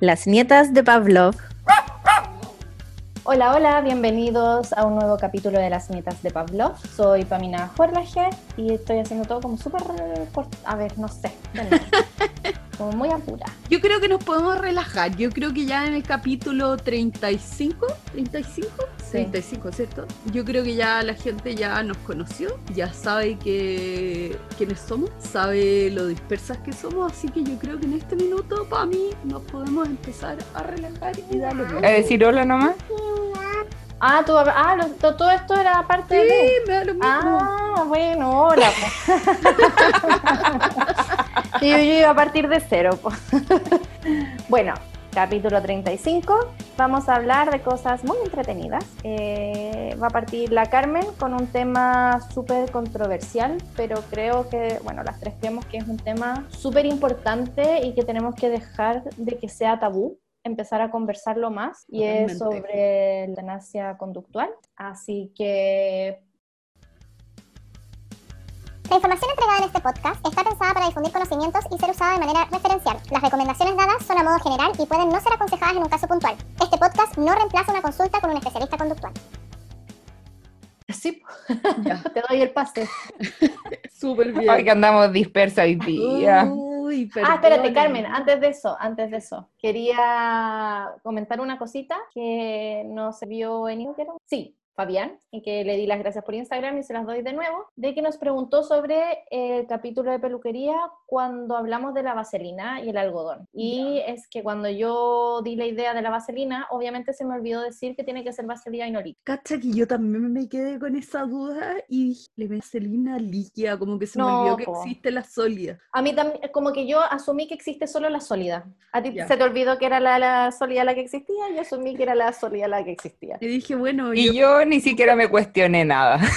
Las nietas de Pavlov. Hola, hola, bienvenidos a un nuevo capítulo de Las Nietas de Pavlov. Soy Pamina Juerlaje y estoy haciendo todo como súper. A ver, no sé. como muy apura. Yo creo que nos podemos relajar. Yo creo que ya en el capítulo 35, 35, 35, ¿cierto? Yo creo que ya la gente ya nos conoció, ya sabe que quiénes somos, sabe lo dispersas que somos, así que yo creo que en este minuto, para mí, nos podemos empezar a relajar y darle. ¿A decir hola nomás? Ah, tú, ah todo esto era parte sí, de. me da lo mismo. Ah, bueno, hola. y yo, yo, iba a partir de cero. bueno, capítulo 35. Vamos a hablar de cosas muy entretenidas. Eh, va a partir la Carmen con un tema súper controversial, pero creo que, bueno, las tres creemos que es un tema súper importante y que tenemos que dejar de que sea tabú empezar a conversarlo más y es sobre la eutanasia conductual. Así que... La información entregada en este podcast está pensada para difundir conocimientos y ser usada de manera referencial. Las recomendaciones dadas son a modo general y pueden no ser aconsejadas en un caso puntual. Este podcast no reemplaza una consulta con un especialista conductual. Sí, ya. te doy el pase. Súper bien. Ay, que andamos dispersos hoy día. Uh ah, espérate, Carmen, antes de eso, antes de eso, quería comentar una cosita que no se vio en Instagram. Sí, Fabián, y que le di las gracias por Instagram y se las doy de nuevo, de que nos preguntó sobre el capítulo de peluquería cuando hablamos de la vaselina y el algodón. Y es que cuando yo di la idea de la vaselina, obviamente se me olvidó decir que tiene que ser vaselina inolíquida. Cacha que yo también me quedé con esa duda y le vaselina líquida, como que se me olvidó que existe la sólida. A mí también, como que yo asumí que existe solo la sólida. A ti se te olvidó que era la, la, sólida la que existía, yo asumí que era la sólida la que existía. Y dije, bueno, y yo ni siquiera me cuestioné nada.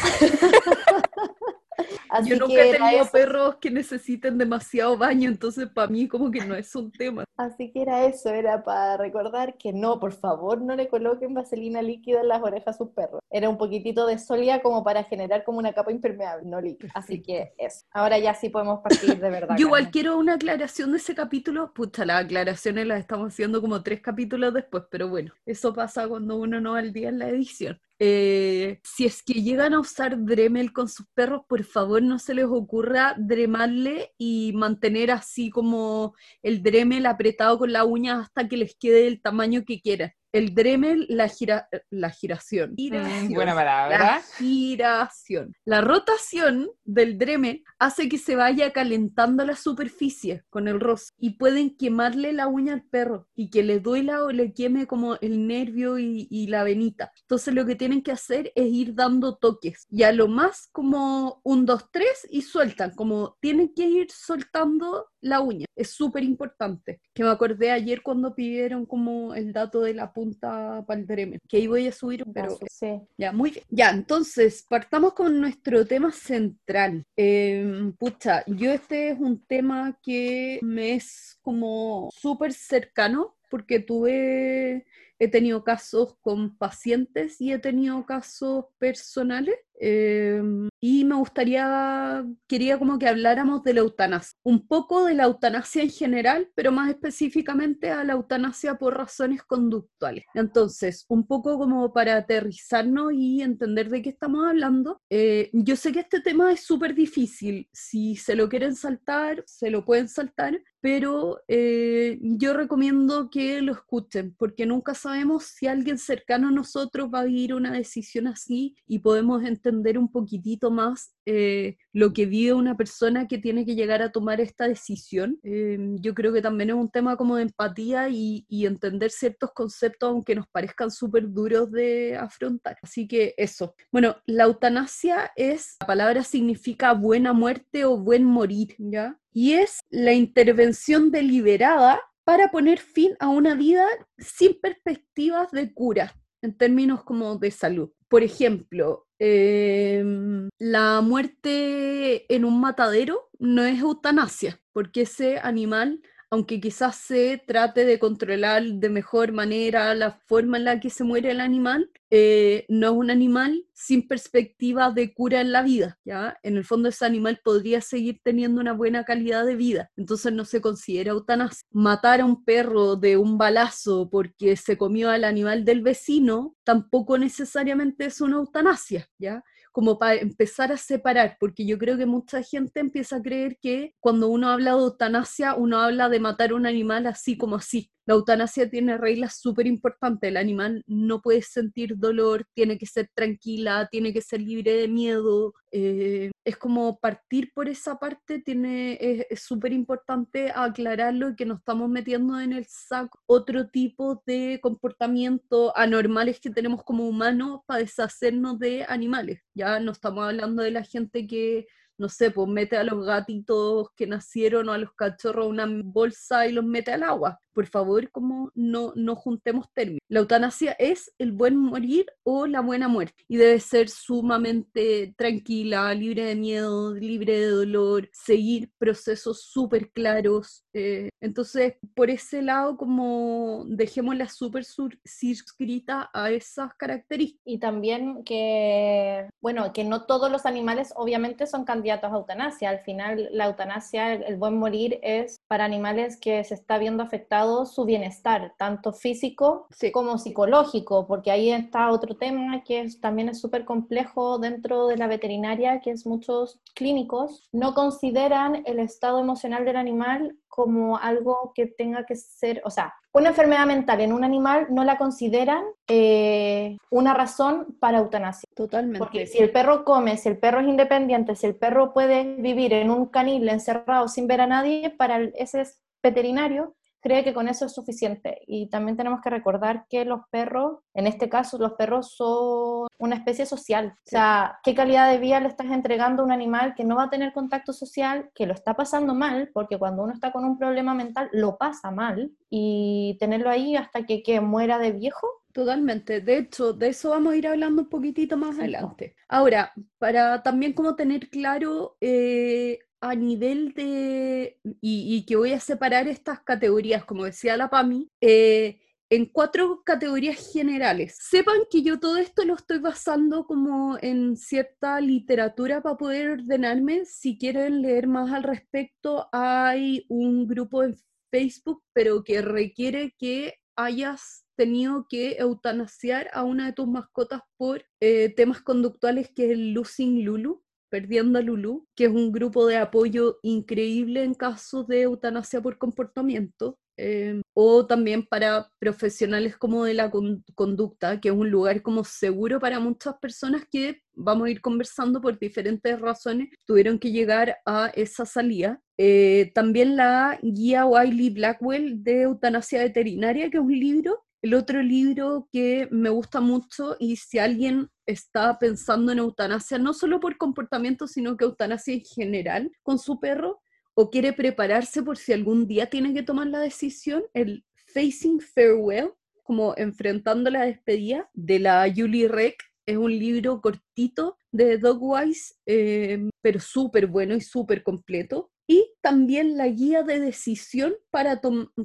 Yo nunca he tenido perros que necesiten demasiado baño, entonces para mí como que no es un tema. Así que era eso, era para recordar que no, por favor, no le coloquen vaselina líquida en las orejas a sus perros. Era un poquitito de sólida como para generar como una capa impermeable, no líquida. Así que eso. Ahora ya sí podemos partir de verdad. Yo igual quiero una aclaración de ese capítulo. Pucha, las aclaraciones las estamos haciendo como tres capítulos después, pero bueno, eso pasa cuando uno no va al día en la edición. Eh, si es que llegan a usar Dremel con sus perros, por favor no se les ocurra dremarle y mantener así como el Dremel apretado con la uña hasta que les quede el tamaño que quieran el Dremel, la, gira, la giración. Mm, buena palabra. La giración. La rotación del Dremel hace que se vaya calentando la superficie con el roce y pueden quemarle la uña al perro y que le duela o le queme como el nervio y, y la venita. Entonces lo que tienen que hacer es ir dando toques y a lo más como un, dos, tres y sueltan, como tienen que ir soltando la uña. Es súper importante. Que me acordé ayer cuando pidieron como el dato de la punta para el Dremen, que ahí voy a subir, pero sí. ya, muy bien. Ya, entonces, partamos con nuestro tema central. Em, pucha, yo este es un tema que me es como súper cercano porque tuve he tenido casos con pacientes y he tenido casos personales Em, y me gustaría, quería como que habláramos de la eutanasia, un poco de la eutanasia en general, pero más específicamente a la eutanasia por razones conductuales. Entonces, un poco como para aterrizarnos y entender de qué estamos hablando. Eh, yo sé que este tema es súper difícil, si se lo quieren saltar, se lo pueden saltar, pero eh, yo recomiendo que lo escuchen, porque nunca sabemos si alguien cercano a nosotros va a vivir una decisión así y podemos entender entender un poquitito más eh, lo que vive una persona que tiene que llegar a tomar esta decisión. Eh, yo creo que también es un tema como de empatía y, y entender ciertos conceptos, aunque nos parezcan súper duros de afrontar. Así que eso. Bueno, la eutanasia es, la palabra significa buena muerte o buen morir, ¿ya? Y es la intervención deliberada para poner fin a una vida sin perspectivas de cura en términos como de salud. Por ejemplo, em, la muerte en un matadero no es eutanasia, porque ese animal aunque quizás se trate de controlar de mejor manera la forma en la que se muere el animal, eh, no es un animal sin perspectiva de cura en la vida, ¿ya? En el fondo ese animal podría seguir teniendo una buena calidad de vida, entonces no se considera eutanasia. Matar a un perro de un balazo porque se comió al animal del vecino tampoco necesariamente es una eutanasia, ¿ya? Como para empezar a separar, porque yo creo que mucha gente empieza a creer que cuando uno habla de eutanasia, uno habla de matar un animal así como así, la eutanasia tiene reglas súper importantes. El animal no puede sentir dolor, tiene que ser tranquila, tiene que ser libre de miedo. Eh, es como partir por esa parte, tiene, es súper importante aclararlo y que nos estamos metiendo en el saco otro tipo de comportamientos anormales que tenemos como humanos para deshacernos de animales. Ya no estamos hablando de la gente que no sé, pues mete a los gatitos que nacieron o a los cachorros una bolsa y los mete al agua por favor, como no, no juntemos términos. La eutanasia es el buen morir o la buena muerte y debe ser sumamente tranquila, libre de miedo, libre de dolor, seguir procesos súper claros. Eh, entonces, por ese lado, como dejémosla súper circunscrita a esas características. Y también que, bueno, que no todos los animales obviamente son candidatos a eutanasia. Al final, la eutanasia, el buen morir es para animales que se está viendo afectados su bienestar, tanto físico como psicológico, porque ahí está otro tema que también es súper complejo dentro de la veterinaria, que es muchos clínicos no consideran el estado emocional del animal como algo que tenga que ser, o sea, una enfermedad mental en un animal no la consideran eh, una razón para eutanasia. Totalmente. Porque si el perro come, si el perro es independiente, si el perro puede vivir en un canil encerrado sin ver a nadie, para ese veterinario cree que con eso es suficiente. Y también tenemos que recordar que los perros, en este caso, los perros son una especie social. O sea, ¿qué calidad de vida le estás entregando a un animal que no va a tener contacto social, que lo está pasando mal, porque cuando uno está con un problema mental, lo pasa mal, y tenerlo ahí hasta que, que muera de viejo? Totalmente. De hecho, de eso vamos a ir hablando un poquitito más adelante. Ahora, para también como tener claro, eh, a nivel de, y, que voy a separar estas categorías, como decía la PAMI, eh, en cuatro categorías generales. Sepan que yo todo esto lo estoy basando como en cierta literatura para poder ordenarme. Si quieren leer más al respecto, hay un grupo en Facebook, pero que requiere que hayas tenido que eutanasiar a una de tus mascotas por eh, temas conductuales, que es el Losing Lulu. Perdiendo a Lulu, que es un grupo de apoyo increíble en casos de eutanasia por comportamiento, em, o también para profesionales como de la conducta, que es un lugar como seguro para muchas personas que vamos a ir conversando por diferentes razones, tuvieron que llegar a esa salida. Eh, también la guía Wiley Blackwell de eutanasia veterinaria, que es un libro el otro libro que me gusta mucho y si alguien está pensando en eutanasia, no solo por comportamiento, sino que eutanasia en general con su perro, o quiere prepararse por si algún día tiene que tomar la decisión, el Facing Farewell, como enfrentando la despedida de la Julie Reck, es un libro cortito de Dogwise, eh, pero súper bueno y súper completo. Y también la guía de decisión para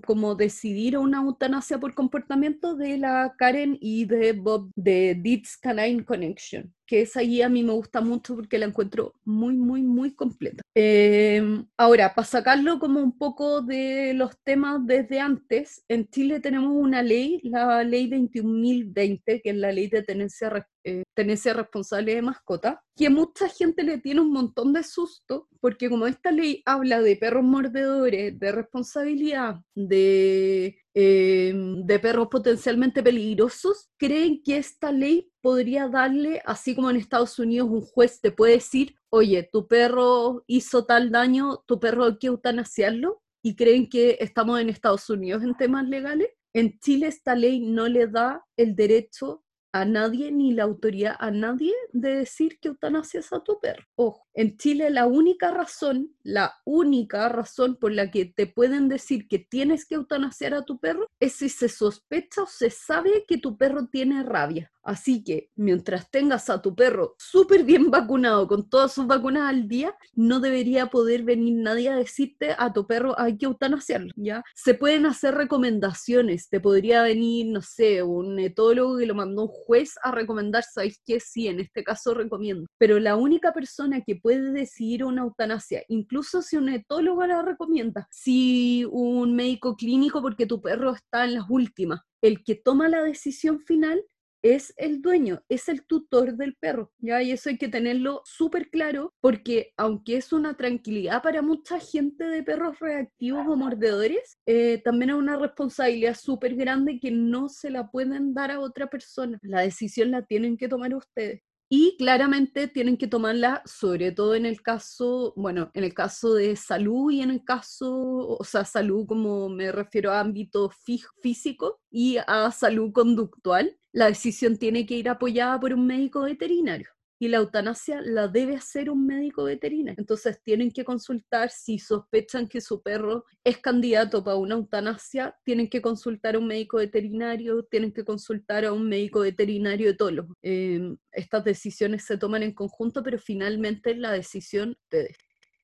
como decidir una eutanasia por comportamiento de la Karen y de Bob de Deeds Canine Connection que esa guía a mí me gusta mucho porque la encuentro muy, muy, muy completa. Em, ahora, para sacarlo como un poco de los temas desde antes, en Chile tenemos una ley, la ley 21.020, que es la ley de tenencia, eh, tenencia responsable de mascota, que mucha gente le tiene un montón de susto, porque como esta ley habla de perros mordedores, de responsabilidad, de Em, de perros potencialmente peligrosos, creen que esta ley podría darle, así como en Estados Unidos un juez te puede decir, oye, tu perro hizo tal daño, tu perro hay que eutanasiarlo, y creen que estamos en Estados Unidos en temas legales. En Chile esta ley no le da el derecho a nadie ni la autoridad a nadie de decir que eutanasias a tu perro. Ojo, en Chile la única razón, la única razón por la que te pueden decir que tienes que eutanasiar a tu perro es si se sospecha o se sabe que tu perro tiene rabia. Así que mientras tengas a tu perro súper bien vacunado, con todas sus vacunas al día, no debería poder venir nadie a decirte a tu perro hay que eutanasiarlo, ¿ya? Se pueden hacer recomendaciones, te podría venir, no sé, un etólogo que lo mandó un juez a recomendar, ¿sabes qué? Sí, en este caso recomiendo. Pero la única persona que puede decidir una eutanasia, incluso si un etólogo la recomienda, si un médico clínico porque tu perro está en las últimas, el que toma la decisión final es el dueño, es el tutor del perro, ¿ya? Y eso hay que tenerlo súper claro porque aunque es una tranquilidad para mucha gente de perros reactivos o mordedores, eh, también es una responsabilidad súper grande que no se la pueden dar a otra persona. La decisión la tienen que tomar ustedes. Y claramente tienen que tomarla, sobre todo en el caso, bueno, en el caso de salud y en el caso, o sea, salud como me refiero a ámbito físico y a salud conductual, la decisión tiene que ir apoyada por un médico veterinario y la eutanasia la debe hacer un médico veterinario. Entonces tienen que consultar si sospechan que su perro es candidato para una eutanasia, tienen que consultar a un médico veterinario, tienen que consultar a un médico veterinario etólogo. Eh, estas decisiones se toman en conjunto, pero finalmente la decisión de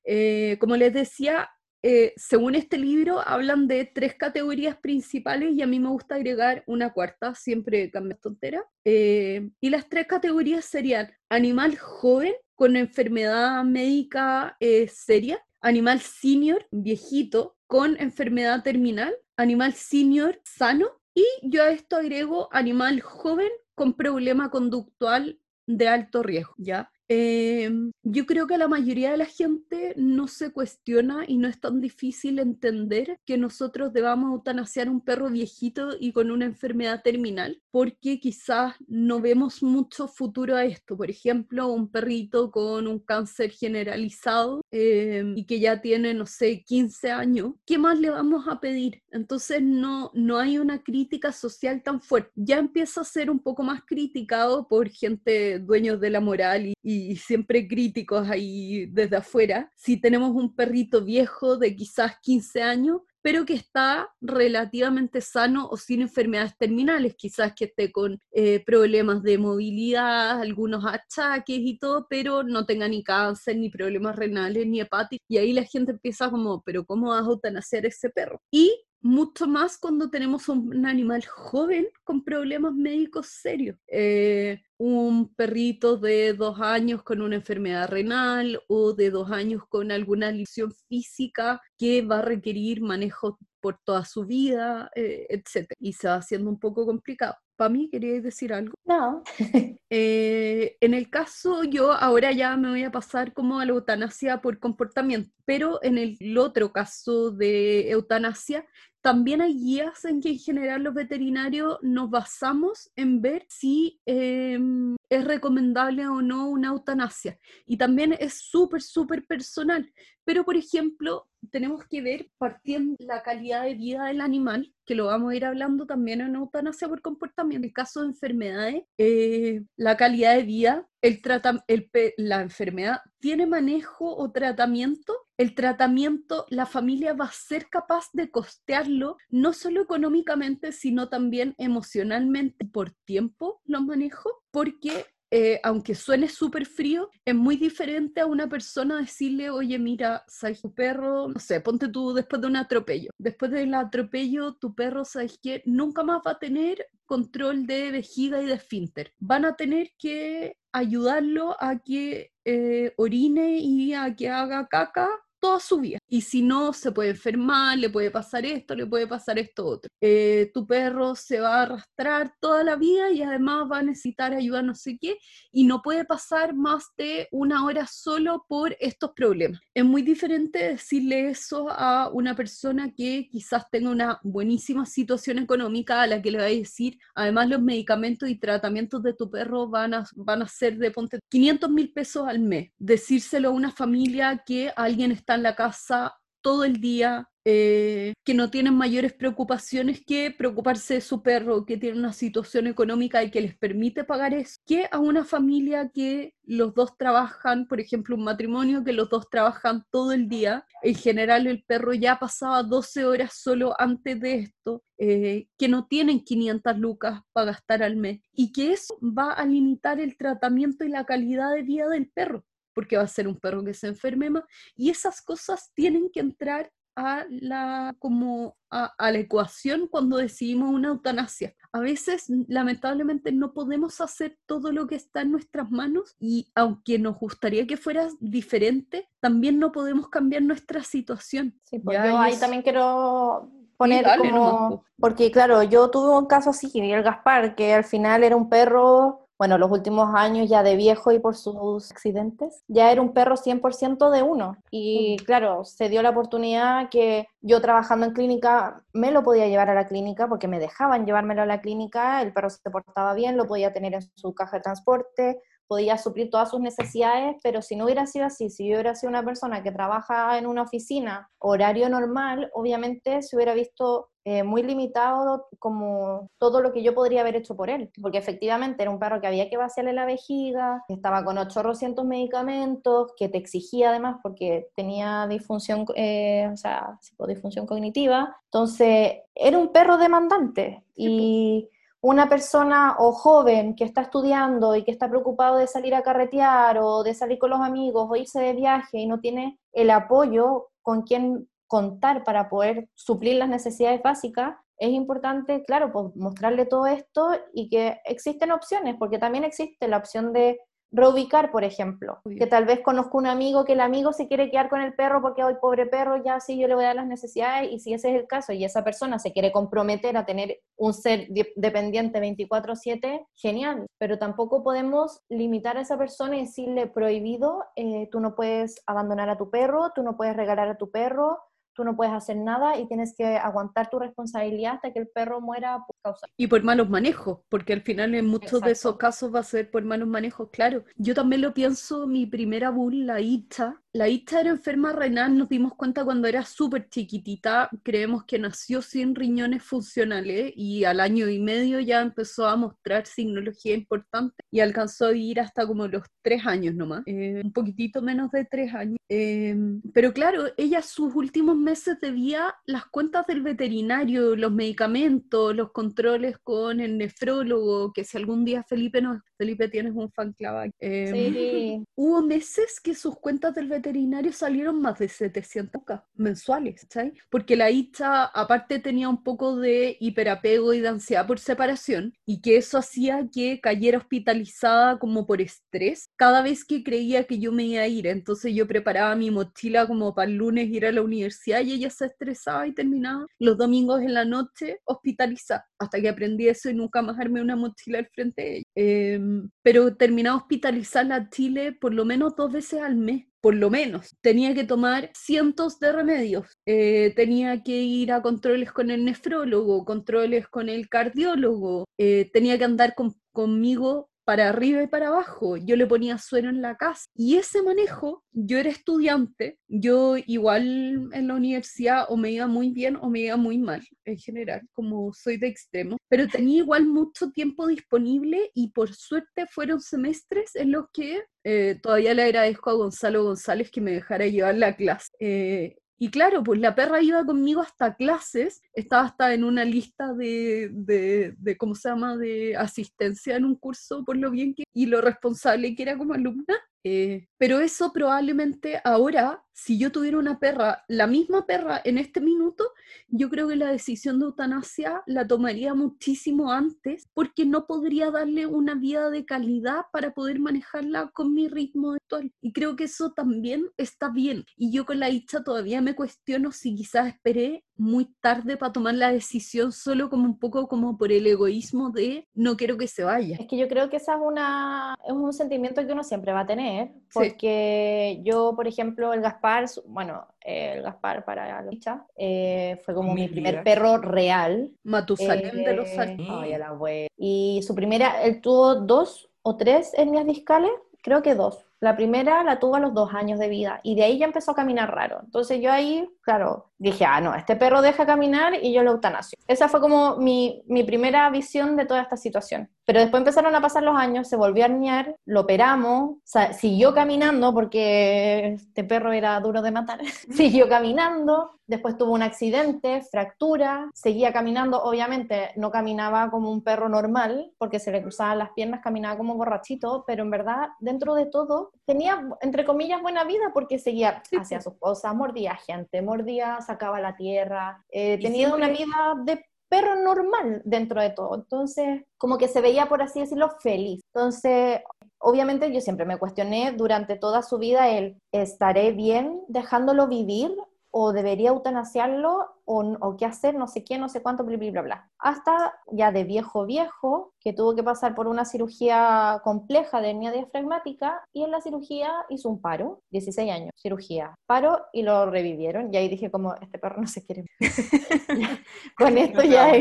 eh, como les decía, eh, según este libro, hablan de tres categorías principales y a mí me gusta agregar una cuarta, siempre cambia tontera. Eh, y las tres categorías serían animal joven con enfermedad médica eh, seria, animal senior, viejito, con enfermedad terminal, animal senior sano y yo a esto agrego animal joven con problema conductual de alto riesgo, ¿ya? Em, yo creo que la mayoría de la gente no se cuestiona y no es tan difícil entender que nosotros debamos eutanasiar un perro viejito y con una enfermedad terminal, porque quizás no vemos mucho futuro a esto. Por ejemplo, un perrito con un cáncer generalizado em, y que ya tiene, no sé, 15 años, ¿qué más le vamos a pedir? Entonces no, no hay una crítica social tan fuerte. Ya empieza a ser un poco más criticado por gente dueños de la moral y y siempre críticos ahí desde afuera, si tenemos un perrito viejo de quizás 15 años, pero que está relativamente sano o sin enfermedades terminales, quizás que esté con eh, problemas de movilidad, algunos achaques y todo, pero no tenga ni cáncer, ni problemas renales, ni hepáticos, y ahí la gente empieza como, pero ¿cómo vas a eutanasiar ese perro? Y mucho más cuando tenemos un animal joven con problemas médicos serios. Eh, un perrito de dos años con una enfermedad renal o de dos años con alguna lesión física que va a requerir manejo por toda su vida, eh, etc. Y se va haciendo un poco complicado. ¿Para mí queríais decir algo? No. Eh, en el caso, yo ahora ya me voy a pasar como a la eutanasia por comportamiento, pero en el otro caso de eutanasia, también hay guías en que en general los veterinarios nos basamos en ver si em, es recomendable o no una eutanasia. Y también es súper, súper personal. Pero, por ejemplo, tenemos que ver partiendo la calidad de vida del animal, que lo vamos a ir hablando también en eutanasia por comportamiento. En el caso de enfermedades, eh, la calidad de vida, el el, la enfermedad tiene manejo o tratamiento. El tratamiento, la familia va a ser capaz de costearlo, no solo económicamente, sino también emocionalmente por tiempo los manejo, porque eh, aunque suene súper frío, es muy diferente a una persona decirle, oye, mira, sabes tu perro, no sé, ponte tú después de un atropello. Después del atropello, tu perro, sabes que nunca más va a tener control de vejiga y de esfínter. Van a tener que ayudarlo a que eh, orine y a que haga caca toda su vida. Y si no, se puede enfermar, le puede pasar esto, le puede pasar esto otro. Eh, tu perro se va a arrastrar toda la vida y además va a necesitar ayuda no sé qué y no puede pasar más de una hora solo por estos problemas. Es muy diferente decirle eso a una persona que quizás tenga una buenísima situación económica a la que le va a decir, además los medicamentos y tratamientos de tu perro van a, van a ser de ponte 500 mil pesos al mes. Decírselo a una familia que alguien está en la casa todo el día, eh, que no tienen mayores preocupaciones que preocuparse de su perro, que tiene una situación económica y que les permite pagar eso, que a una familia que los dos trabajan, por ejemplo, un matrimonio que los dos trabajan todo el día. En general, el perro ya pasaba 12 horas solo antes de esto, eh, que no tienen 500 lucas para gastar al mes y que eso va a limitar el tratamiento y la calidad de vida del perro porque va a ser un perro que se enferme más, y esas cosas tienen que entrar a la, como a, la ecuación cuando decidimos una eutanasia. A veces, lamentablemente, no podemos hacer todo lo que está en nuestras manos y aunque nos gustaría que fuera diferente, también no podemos cambiar nuestra situación. Sí, pues yo ahí también quiero poner como... Porque claro, yo tuve un caso así, el Gaspar, que al final era un perro bueno, los últimos años ya de viejo y por sus accidentes, ya era un perro 100% de uno. Y claro, se dio la oportunidad que yo trabajando en clínica me lo podía llevar a la clínica porque me dejaban llevármelo a la clínica, el perro se portaba bien, lo podía tener en su caja de transporte, podía suplir todas sus necesidades, pero si no hubiera sido así, si yo hubiera sido una persona que trabaja en una oficina, horario normal, obviamente se hubiera visto eh, muy limitado como todo lo que yo podría haber hecho por él, porque efectivamente era un perro que había que vaciarle la vejiga, que estaba con 800 medicamentos, que te exigía además porque tenía disfunción, eh, o sea, disfunción cognitiva, entonces era un perro demandante y una persona o joven que está estudiando y que está preocupado de salir a carretear o de salir con los amigos o irse de viaje y no tiene el apoyo con quien contar para poder suplir las necesidades básicas, es importante, claro, pues mostrarle todo esto y que existen opciones, porque también existe la opción de reubicar, por ejemplo, que tal vez conozco un amigo que el amigo se quiere quedar con el perro porque hoy pobre perro, ya sí yo le voy a dar las necesidades y si ese es el caso y esa persona se quiere comprometer a tener un ser dependiente 24/7, genial, pero tampoco podemos limitar a esa persona y decirle prohibido, eh, tú no puedes abandonar a tu perro, tú no puedes regalar a tu perro, tú no puedes hacer nada y tienes que aguantar tu responsabilidad hasta que el perro muera por causa. Y por malos manejos, porque al final en muchos de esos casos va a ser por malos manejos, claro. Yo también lo pienso, mi primera bull, la Ita, la Ita era enferma renal, nos dimos cuenta cuando era súper chiquitita, creemos que nació sin riñones funcionales y al año y medio ya empezó a mostrar signología importante y alcanzó a vivir hasta como los tres años nomás, eh, un poquitito menos de tres años. Eh, pero claro, ella sus últimos meses debía las cuentas del veterinario, los medicamentos, los controles con el nefrólogo, que si algún día Felipe no, Felipe tienes un fan clava. Em, hubo meses que sus cuentas del veterinario salieron más de 700 mensuales, ¿sabes? Porque la hija aparte tenía un poco de hiperapego y de ansiedad por separación y que eso hacía que cayera hospitalizada como por estrés cada vez que creía que yo me iba a ir. Entonces yo preparaba mi mochila como para el lunes ir a la universidad y ella se estresaba y terminaba los domingos en la noche hospitalizada, hasta que aprendí eso y nunca más armé una mochila al frente de ella. Em, pero terminaba hospitalizada a Chile por lo menos dos veces al mes por lo menos. Tenía que tomar cientos de remedios. Eh, tenía que ir a controles con el nefrólogo, controles con el cardiólogo. Eh, tenía que andar conmigo para arriba y para abajo, yo le ponía suero en la casa. Y ese manejo, yo era estudiante, yo igual en la universidad o me iba muy bien o me iba muy mal, en general, como soy de extremo, pero tenía igual mucho tiempo disponible y por suerte fueron semestres en los que eh, todavía le agradezco a Gonzalo González que me dejara llevar la clase. Eh, y claro, pues la perra iba conmigo hasta clases, estaba hasta en una lista de, de, de, ¿cómo se llama?, de asistencia en un curso, por lo bien que, y lo responsable que era como alumna. Eh, pero eso probablemente ahora, si yo tuviera una perra, la misma perra en este minuto, yo creo que la decisión de eutanasia la tomaría muchísimo antes porque no podría darle una vida de calidad para poder manejarla con mi ritmo actual. Y creo que eso también está bien. Y yo con la Icha todavía me cuestiono si quizás esperé muy tarde para tomar la decisión solo como un poco como por el egoísmo de no quiero que se vaya. Es que yo creo que esa es, una, es un sentimiento que uno siempre va a tener, porque yo, por ejemplo, el Gaspar, bueno, el Gaspar para Lucha, eh, fue como mi, primer perro real. Matusalén de los Ay, la Y su primera, él tuvo dos o tres etnias discales, creo que dos La primera la tuvo a los dos años de vida y de ahí ya empezó a caminar raro. Entonces yo ahí, claro, dije, ah, no, este perro deja caminar y yo lo eutanasio. Esa fue como mi, mi primera visión de toda esta situación. Pero después empezaron a pasar los años, se volvió a arnear, lo operamos, o sea, siguió caminando porque este perro era duro de matar, siguió caminando, después tuvo un accidente, fractura, seguía caminando, obviamente no caminaba como un perro normal porque se le cruzaban las piernas, caminaba como borrachito, pero en verdad, dentro de todo, tenía, entre comillas, buena vida porque seguía hacia su esposa, mordía gente, mordía, sacaba la tierra, eh, tenía una vida de perro normal dentro de todo. Entonces, como que se veía, por así decirlo, feliz. Entonces, obviamente yo siempre me cuestioné durante toda su vida el, ¿estaré bien dejándolo vivir o debería eutanasiarlo o, qué hacer, no sé qué, no sé cuánto, bla, bla, bla, bla. Hasta ya de viejo viejo, que tuvo que pasar por una cirugía compleja de hernia diafragmática y en la cirugía hizo un paro, 16 años, cirugía, paro y lo revivieron. Y ahí dije como, este perro no se quiere. Con esto ya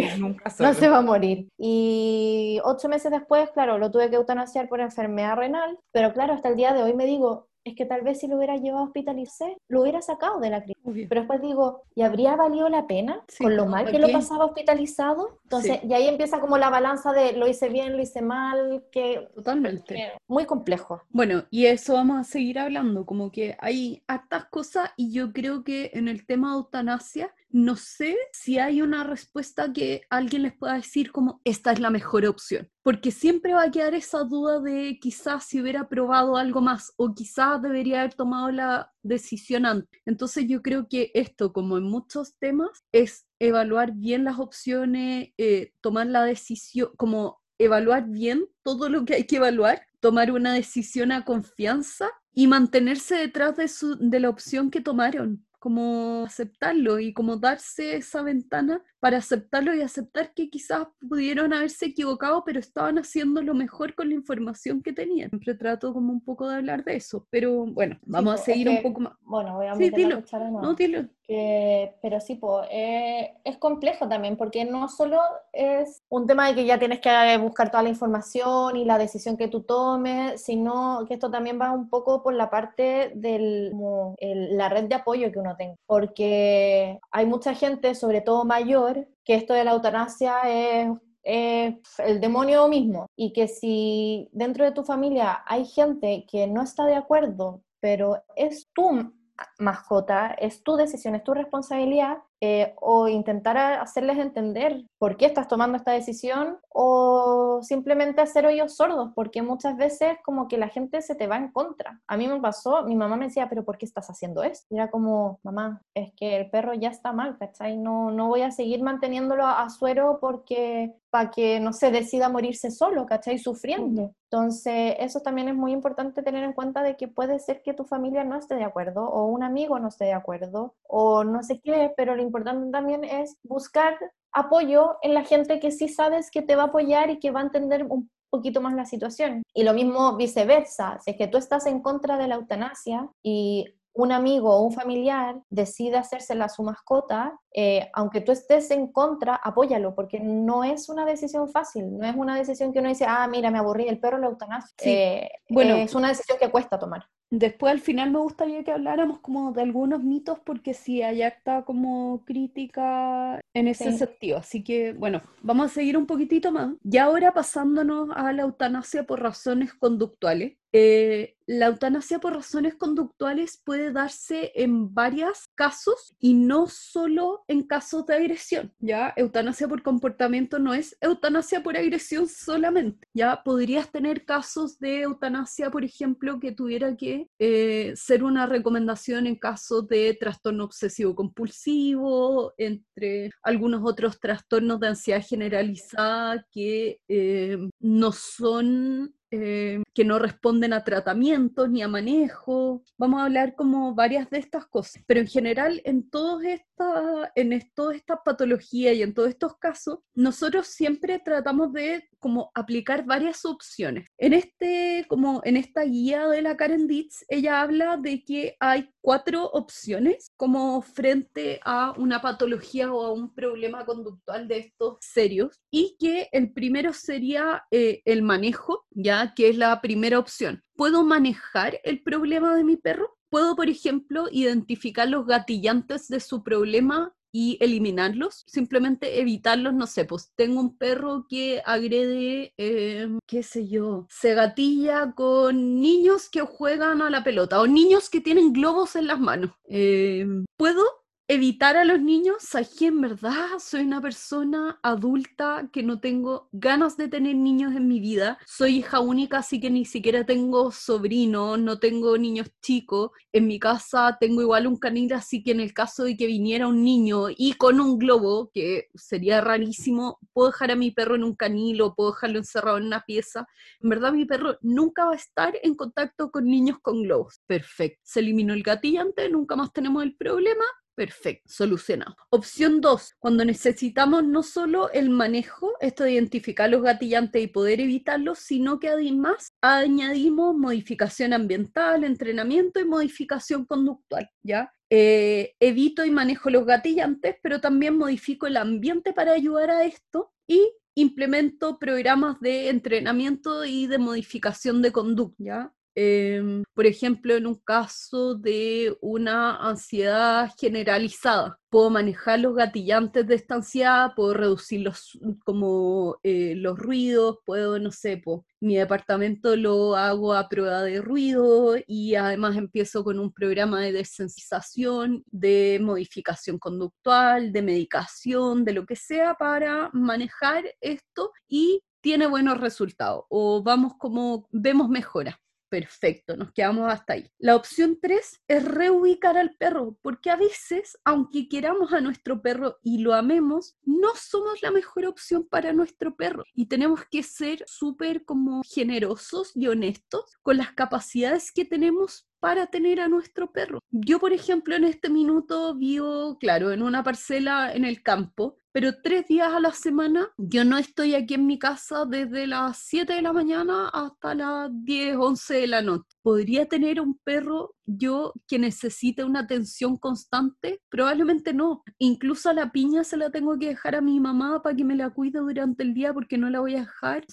no se va a morir. Y ocho meses después, claro, lo tuve que eutanasiar por enfermedad renal, pero claro, hasta el día de hoy me digo, es que tal vez si lo hubiera llevado a hospitalizar, lo hubiera sacado de la crisis. Pero después digo, ¿y habría valido la pena con lo mal que lo pasaba hospitalizado? Entonces, y ahí empieza como la balanza de lo hice bien, lo hice mal, que... Totalmente. muy complejo. Bueno, y eso vamos a seguir hablando, como que hay hartas cosas y yo creo que en el tema de eutanasia no sé si hay una respuesta que alguien les pueda decir como esta es la mejor opción, porque siempre va a quedar esa duda de quizás si hubiera probado algo más o quizás debería haber tomado la decisión antes. Entonces yo creo que esto, como en muchos temas, es evaluar bien las opciones, eh, tomar la decisión, como evaluar bien todo lo que hay que evaluar, tomar una decisión a confianza y mantenerse detrás de, su, de la opción que tomaron como aceptarlo y como darse esa ventana para aceptarlo y aceptar que quizás pudieron haberse equivocado, pero estaban haciendo lo mejor con la información que tenían. Siempre trato como un poco de hablar de eso, pero bueno, vamos a seguir un poco más. Bueno, voy a sí, dilo. No, dilo. Que, pero sí, pues, es complejo también, porque no solo es un tema de que ya tienes que buscar toda la información y la decisión que tú tomes, sino que esto también va un poco por la parte de la red de apoyo que uno porque hay mucha gente, sobre todo mayor, que esto de la eutanasia es, el demonio mismo. Y que si dentro de tu familia hay gente que no está de acuerdo, pero es tu mascota, es tu decisión, es tu responsabilidad, eh, o intentar hacerles entender por qué estás tomando esta decisión o simplemente hacer oídos sordos, porque muchas veces como que la gente se te va en contra. A mí me pasó, mi mamá me decía, pero ¿por qué estás haciendo esto? Y era como, mamá, es que el perro ya está mal, ¿cachai? No, no voy a seguir manteniéndolo a, suero porque para que no se decida morirse solo, ¿cachai? Sufriendo. Entonces, eso también es muy importante tener en cuenta de que puede ser que tu familia no esté de acuerdo o un amigo no esté de acuerdo o no sé qué, pero lo importante también es buscar apoyo en la gente que sí sabes que te va a apoyar y que va a entender un poquito más la situación. Y lo mismo viceversa, si es que tú estás en contra de la eutanasia y un amigo o un familiar decide hacérsela a su mascota, eh, aunque tú estés en contra, apóyalo, porque no es una decisión fácil, no es una decisión que uno dice, ah, mira, me aburrí el perro, la eutanasia. Eh, bueno, es una decisión que cuesta tomar. Después al final me gustaría que habláramos como de algunos mitos porque sí hay acta como crítica en ese sentido. Así que bueno, vamos a seguir un poquitito más. Y ahora pasándonos a la eutanasia por razones conductuales. Eh, la eutanasia por razones conductuales puede darse en varios casos y no solo en casos de agresión. Ya, eutanasia por comportamiento no es eutanasia por agresión solamente. Ya, podrías tener casos de eutanasia, por ejemplo, que tuviera que eh, ser una recomendación en caso de trastorno obsesivo compulsivo, entre algunos otros trastornos de ansiedad generalizada que eh, no son eh, que no responden a tratamientos ni a manejo. Vamos a hablar como varias de estas cosas, pero en general en, todas esta, en todas estas patologías y en todos estos casos, nosotros siempre tratamos de como aplicar varias opciones. En, este, como en esta guía de la Karen Dietz, ella habla de que hay cuatro opciones como frente a una patología o a un problema conductual de estos serios y que el primero sería eh, el manejo, ya ¿ya? Que es la primera opción. ¿Puedo manejar el problema de mi perro? ¿Puedo, por ejemplo, identificar los gatillantes de su problema y eliminarlos, simplemente evitarlos, no sé, pues tengo un perro que agrede, eh, qué sé yo, se gatilla con niños que juegan a la pelota o niños que tienen globos en las manos. Eh, ¿Puedo evitar a los niños, aquí en verdad soy una persona adulta que no tengo ganas de tener niños en mi vida. Soy hija única, así que ni siquiera tengo sobrinos, no tengo niños chicos. En mi casa tengo igual un canil, así que en el caso de que viniera un niño y con un globo, que sería rarísimo, puedo dejar a mi perro en un canil o puedo dejarlo encerrado en una pieza. En verdad mi perro nunca va a estar en contacto con niños con globos. Perfecto. Se eliminó el gatillante, nunca más tenemos el problema Perfecto, solucionado. Opción 2, cuando necesitamos no solo el manejo, esto de identificar los gatillantes y poder evitarlos, sino que además añadimos modificación ambiental, entrenamiento y modificación conductual, ¿ya? Eh, evito y manejo los gatillantes, pero también modifico el ambiente para ayudar a esto y implemento programas de entrenamiento y de modificación de conducta, ¿ya? Em, por ejemplo, en un caso de una ansiedad generalizada, puedo manejar los gatillantes de esta ansiedad, puedo reducir los, como, eh, los ruidos, puedo, no sé, mi departamento lo hago a prueba de ruido y además empiezo con un programa de desensitización, de modificación conductual, de medicación, de lo que sea para manejar esto y tiene buenos resultados o vamos como vemos mejora perfecto, nos quedamos hasta ahí. La opción 3 es reubicar al perro, porque a veces, aunque queramos a nuestro perro y lo amemos, no somos la mejor opción para nuestro perro y tenemos que ser súper como generosos y honestos con las capacidades que tenemos para tener a nuestro perro. Yo, por ejemplo, en este minuto vivo, claro, en una parcela en el campo, pero tres días a la semana yo no estoy aquí en mi casa desde las 7 de la mañana hasta las 10, 11 de la noche. ¿Podría tener un perro yo que necesite una atención constante? Probablemente no. Incluso a la piña se la tengo que dejar a mi mamá para que me la cuide durante el día porque no la voy a dejar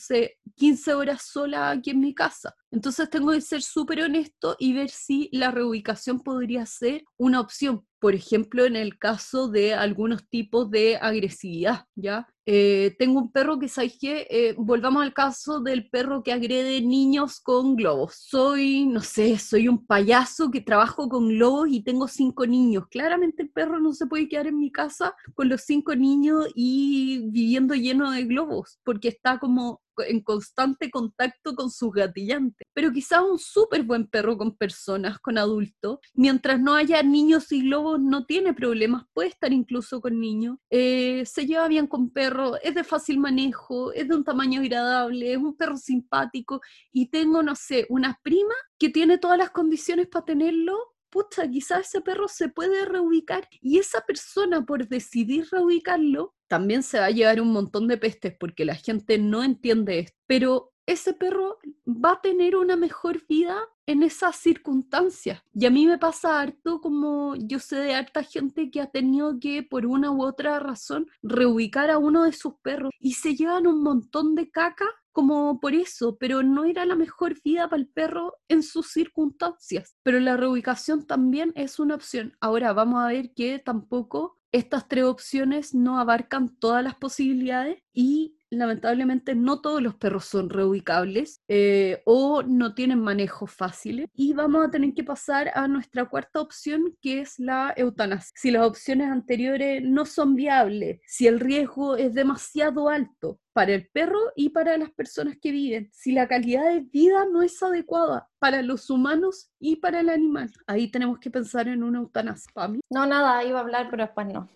15 horas sola aquí en mi casa. Entonces tengo que ser súper honesto y ver si la reubicación podría ser una opción por ejemplo, en el caso de algunos tipos de agresividad, ¿ya? Eh, tengo un perro que, ¿sabes qué? Eh, volvamos al caso del perro que agrede niños con globos. Soy, no sé, soy un payaso que trabajo con globos y tengo cinco niños. Claramente el perro no se puede quedar en mi casa con los cinco niños y viviendo lleno de globos, porque está como en constante contacto con sus gatillantes. Pero quizás un súper buen perro con personas, con adultos, mientras no haya niños y globos, no tiene problemas, puede estar incluso con niños, eh, se lleva bien con perros, es de fácil manejo, es de un tamaño agradable, es un perro simpático y tengo, no sé, una prima que tiene todas las condiciones para tenerlo pucha, quizás ese perro se puede reubicar y esa persona por decidir reubicarlo también se va a llevar un montón de pestes porque la gente no entiende esto, pero ese perro va a tener una mejor vida en esas circunstancias. Y a mí me pasa harto como yo sé de harta gente que ha tenido que por una u otra razón reubicar a uno de sus perros y se llevan un montón de caca como por eso, pero no era la mejor vida para el perro en sus circunstancias. Pero la reubicación también es una opción. Ahora vamos a ver que tampoco estas tres opciones no abarcan todas las posibilidades y lamentablemente no todos los perros son reubicables eh, o no tienen manejos fáciles y vamos a tener que pasar a nuestra cuarta opción que es la eutanasia. Si las opciones anteriores no son viables, si el riesgo es demasiado alto para el perro y para las personas que viven, si la calidad de vida no es adecuada para los humanos y para el animal, ahí tenemos que pensar en una eutanasia. ¿Para No, nada, iba a hablar, pero después no.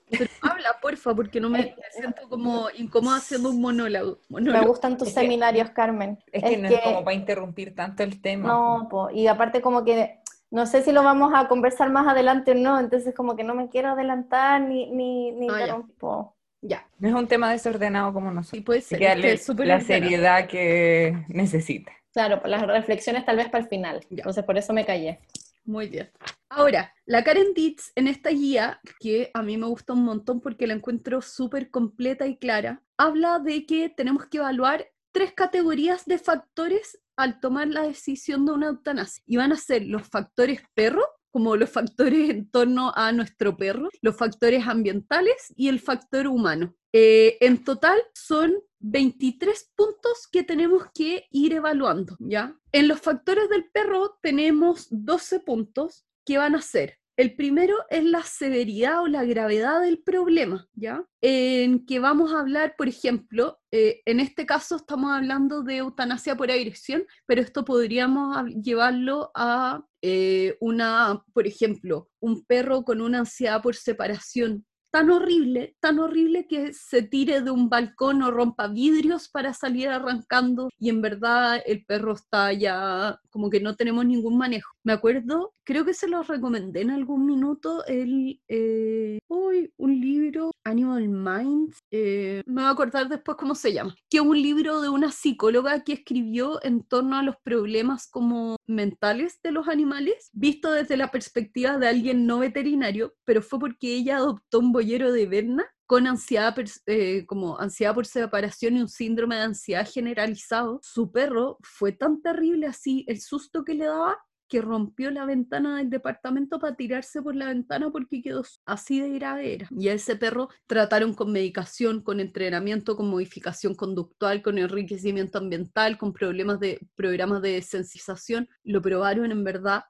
habla, porfa, porque no me, siento como incómoda haciendo un monólogo. Me gustan tus seminarios, Carmen. Es, que no es como para interrumpir tanto el tema. No, y aparte como que no sé si lo vamos a conversar más adelante o no, entonces como que no me quiero adelantar ni, ni, ni ah, Ya. No es un tema desordenado como nosotros. Sí, puede ser. la seriedad que necesita. Claro, las reflexiones tal vez para el final. Entonces por eso me callé. Muy bien. Ahora, la Karen Dietz en esta guía, que a mí me gusta un montón porque la encuentro súper completa y clara, habla de que tenemos que evaluar tres categorías de factores al tomar la decisión de una eutanasia. Y van a ser los factores perro, como los factores en torno a nuestro perro, los factores ambientales y el factor humano. Eh, en total son 23 puntos que tenemos que ir evaluando, ¿ya? En los factores del perro tenemos 12 puntos que van a ser el primero es la severidad o la gravedad del problema, ¿ya? En que vamos a hablar, por ejemplo, eh, en este caso estamos hablando de eutanasia por agresión, pero esto podríamos llevarlo a eh, una, por ejemplo, un perro con una ansiedad por separación tan horrible, tan horrible que se tire de un balcón o rompa vidrios para salir arrancando y en verdad el perro está ya como que no tenemos ningún manejo. Me acuerdo, creo que se lo recomendé en algún minuto, el, eh, uy, un libro, Animal Minds, eh, me voy a acordar después cómo se llama, que es un libro de una psicóloga que escribió en torno a los problemas como mentales de los animales, visto desde la perspectiva de alguien no veterinario, pero fue porque ella adoptó un de Berna con ansiedad, eh, como ansiedad por separación y un síndrome de ansiedad generalizado. Su perro fue tan terrible así, el susto que le daba, que rompió la ventana del departamento para tirarse por la ventana porque quedó así de grave Y a ese perro trataron con medicación, con entrenamiento, con modificación conductual, con enriquecimiento ambiental, con problemas de programas de sensibilización. Lo probaron en verdad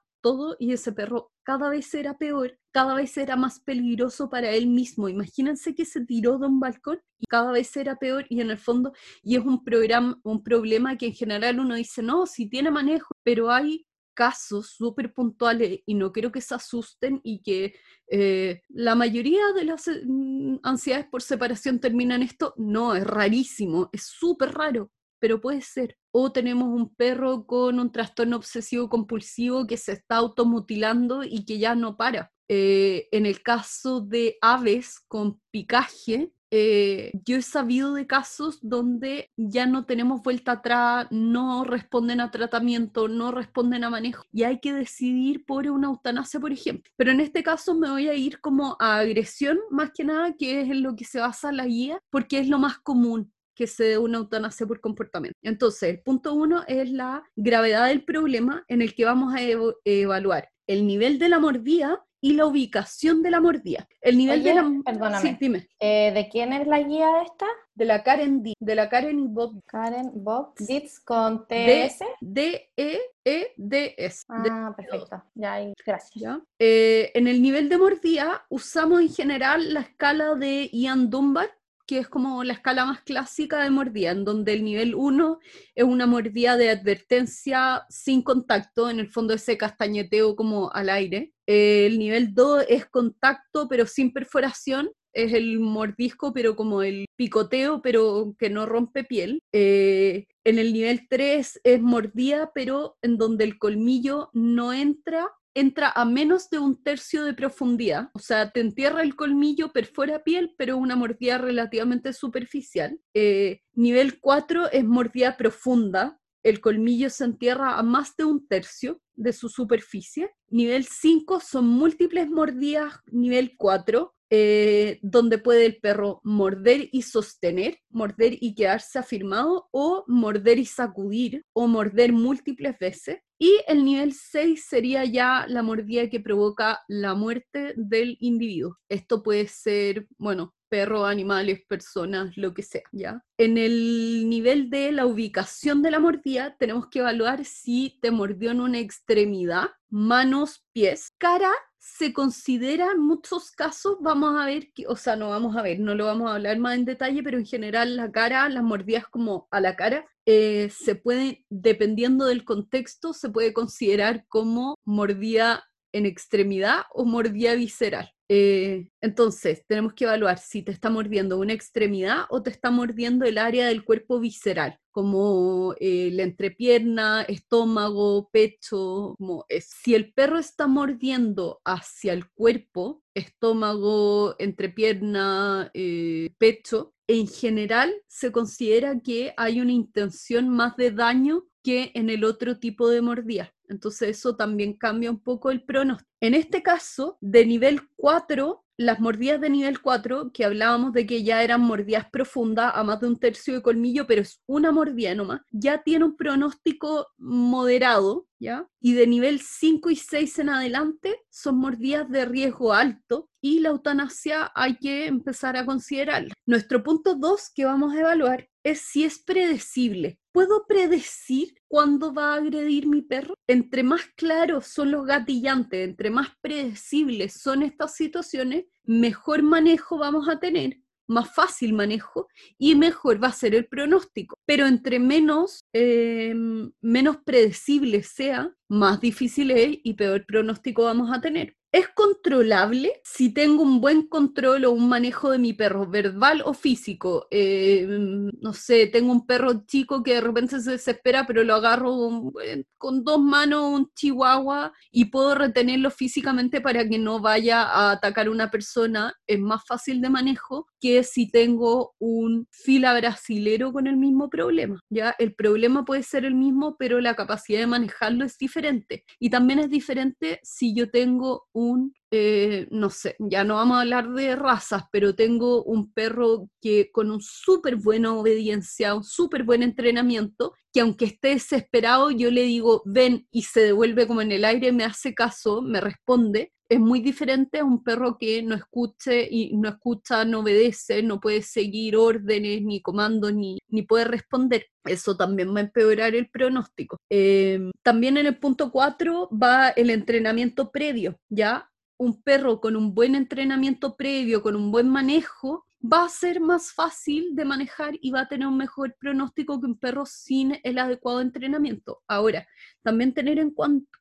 y ese perro cada vez era peor, cada vez era más peligroso para él mismo. Imagínense que se tiró de un balcón y cada vez era peor y en el fondo, y es un, programa, un problema que en general uno dice, no, si tiene manejo, pero hay casos súper puntuales y no quiero que se asusten y que eh, la mayoría de las mm, ansiedades por separación terminan esto, no, es rarísimo, es súper raro, pero puede ser. O tenemos un perro con un trastorno obsesivo compulsivo que se está automutilando y que ya no para. Eh, en el caso de aves con picaje, eh, yo he sabido de casos donde ya no tenemos vuelta atrás, no responden a tratamiento, no responden a manejo y hay que decidir por una eutanasia, por ejemplo. Pero en este caso me voy a ir como a agresión, más que nada, que es en lo que se basa la guía, porque es lo más común que se dé una eutanasia por comportamiento. Entonces, el punto uno es la gravedad del problema en el que vamos a evaluar el nivel de la mordida y la ubicación de la mordida. El nivel de la... Perdóname. dime. Eh, ¿De quién es la guía esta? De la Karen D. De la Karen y Bob. Karen Bob Dits con TS. D-E-E-D-S. Ah, perfecto. Ya, gracias. Eh, en el nivel de mordida usamos en general la escala de Ian Dunbar, que es como la escala más clásica de mordida, en donde el nivel 1 es una mordida de advertencia sin contacto, en el fondo ese castañeteo como al aire. el nivel 2 es contacto pero sin perforación, es el mordisco pero como el picoteo pero que no rompe piel. Eh, en el nivel 3 es mordida pero en donde el colmillo no entra entra a menos de un tercio de profundidad, o sea, te entierra el colmillo, perfora piel, pero una mordida relativamente superficial. Eh, nivel 4 es mordida profunda, el colmillo se entierra a más de un tercio de su superficie. Nivel 5 son múltiples mordidas, nivel 4, eh, donde puede el perro morder y sostener, morder y quedarse afirmado, o morder y sacudir, o morder múltiples veces. Y el nivel 6 sería ya la mordida que provoca la muerte del individuo. Esto puede ser, bueno, perros, animales, personas, lo que sea, ¿ya? En el nivel de la ubicación de la mordida, tenemos que evaluar si te mordió en una extremidad, manos, pies, cara se considera en muchos casos, vamos a ver, que, o sea, no vamos a ver, no lo vamos a hablar más en detalle, pero en general la cara, las mordidas como a la cara, eh, se puede, dependiendo del contexto, se puede considerar como mordida en extremidad o mordida visceral. Eh, entonces, tenemos que evaluar si te está mordiendo una extremidad o te está mordiendo el área del cuerpo visceral, como eh, la entrepierna, estómago, pecho. Como Si el perro está mordiendo hacia el cuerpo, estómago, entrepierna, eh, pecho, en general se considera que hay una intención más de daño que en el otro tipo de mordida. Entonces eso también cambia un poco el pronóstico. En este caso, de nivel 4, las mordidas de nivel 4, que hablábamos de que ya eran mordidas profundas a más de un tercio de colmillo, pero es una mordida nomás, ya tiene un pronóstico moderado, ¿ya? Y de nivel 5 y 6 en adelante son mordidas de riesgo alto y la eutanasia hay que empezar a considerarla. Nuestro punto 2 que vamos a evaluar es si es predecible. ¿Puedo predecir cuándo va a agredir mi perro? Entre más claros son los gatillantes, entre más predecibles son estas situaciones, mejor manejo vamos a tener más fácil manejo y mejor va a ser el pronóstico. Pero entre menos, em, menos predecible sea, más difícil es y peor pronóstico vamos a tener. ¿Es controlable si tengo un buen control o un manejo de mi perro, verbal o físico? Eh, no sé, tengo un perro chico que de repente se desespera, pero lo agarro con dos manos, un chihuahua, y puedo retenerlo físicamente para que no vaya a atacar a una persona. Es más fácil de manejo que si tengo un fila brasilero con el mismo problema. ¿ya? El problema puede ser el mismo, pero la capacidad de manejarlo es diferente. Y también es diferente si yo tengo un eh, no sé, ya no vamos a hablar de razas, pero tengo un perro que con un súper buena obediencia, un súper buen entrenamiento, que aunque esté desesperado, yo le digo, ven y se devuelve como en el aire, me hace caso, me responde, es muy diferente a un perro que no escuche y no escucha, no obedece, no puede seguir órdenes ni comandos ni, ni puede responder. Eso también va a empeorar el pronóstico. Em, también en el punto 4 va el entrenamiento previo, ¿ya? Un perro con un buen entrenamiento previo, con un buen manejo, va a ser más fácil de manejar y va a tener un mejor pronóstico que un perro sin el adecuado entrenamiento. Ahora, también tener en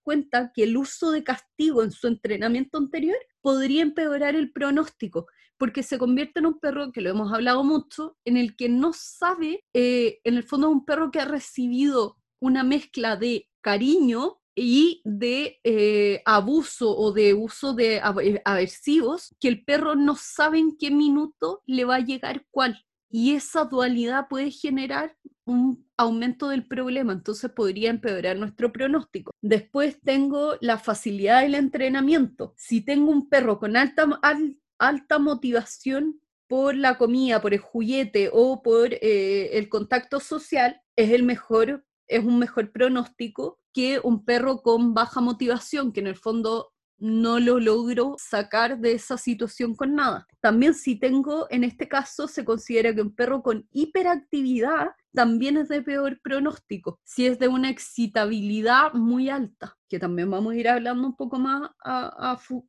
cuenta que el uso de castigo en su entrenamiento anterior podría empeorar el pronóstico, porque se convierte en un perro, que lo hemos hablado mucho, en el que no sabe, eh, en el fondo un perro que ha recibido una mezcla de cariño y de eh, abuso o de uso de eh, aversivos que el perro no sabe en qué minuto le va a llegar cuál. Y esa dualidad puede generar un aumento del problema, entonces podría empeorar nuestro pronóstico. Después tengo la facilidad del entrenamiento. Si tengo un perro con alta, alta motivación por la comida, por el juguete o por eh, el contacto social, es el mejor, es un mejor pronóstico que un perro con baja motivación, que en el fondo no lo logro sacar de esa situación con nada. También si tengo, en este caso, se considera que un perro con hiperactividad también es de peor pronóstico, si es de una excitabilidad muy alta, que también vamos a ir hablando un poco más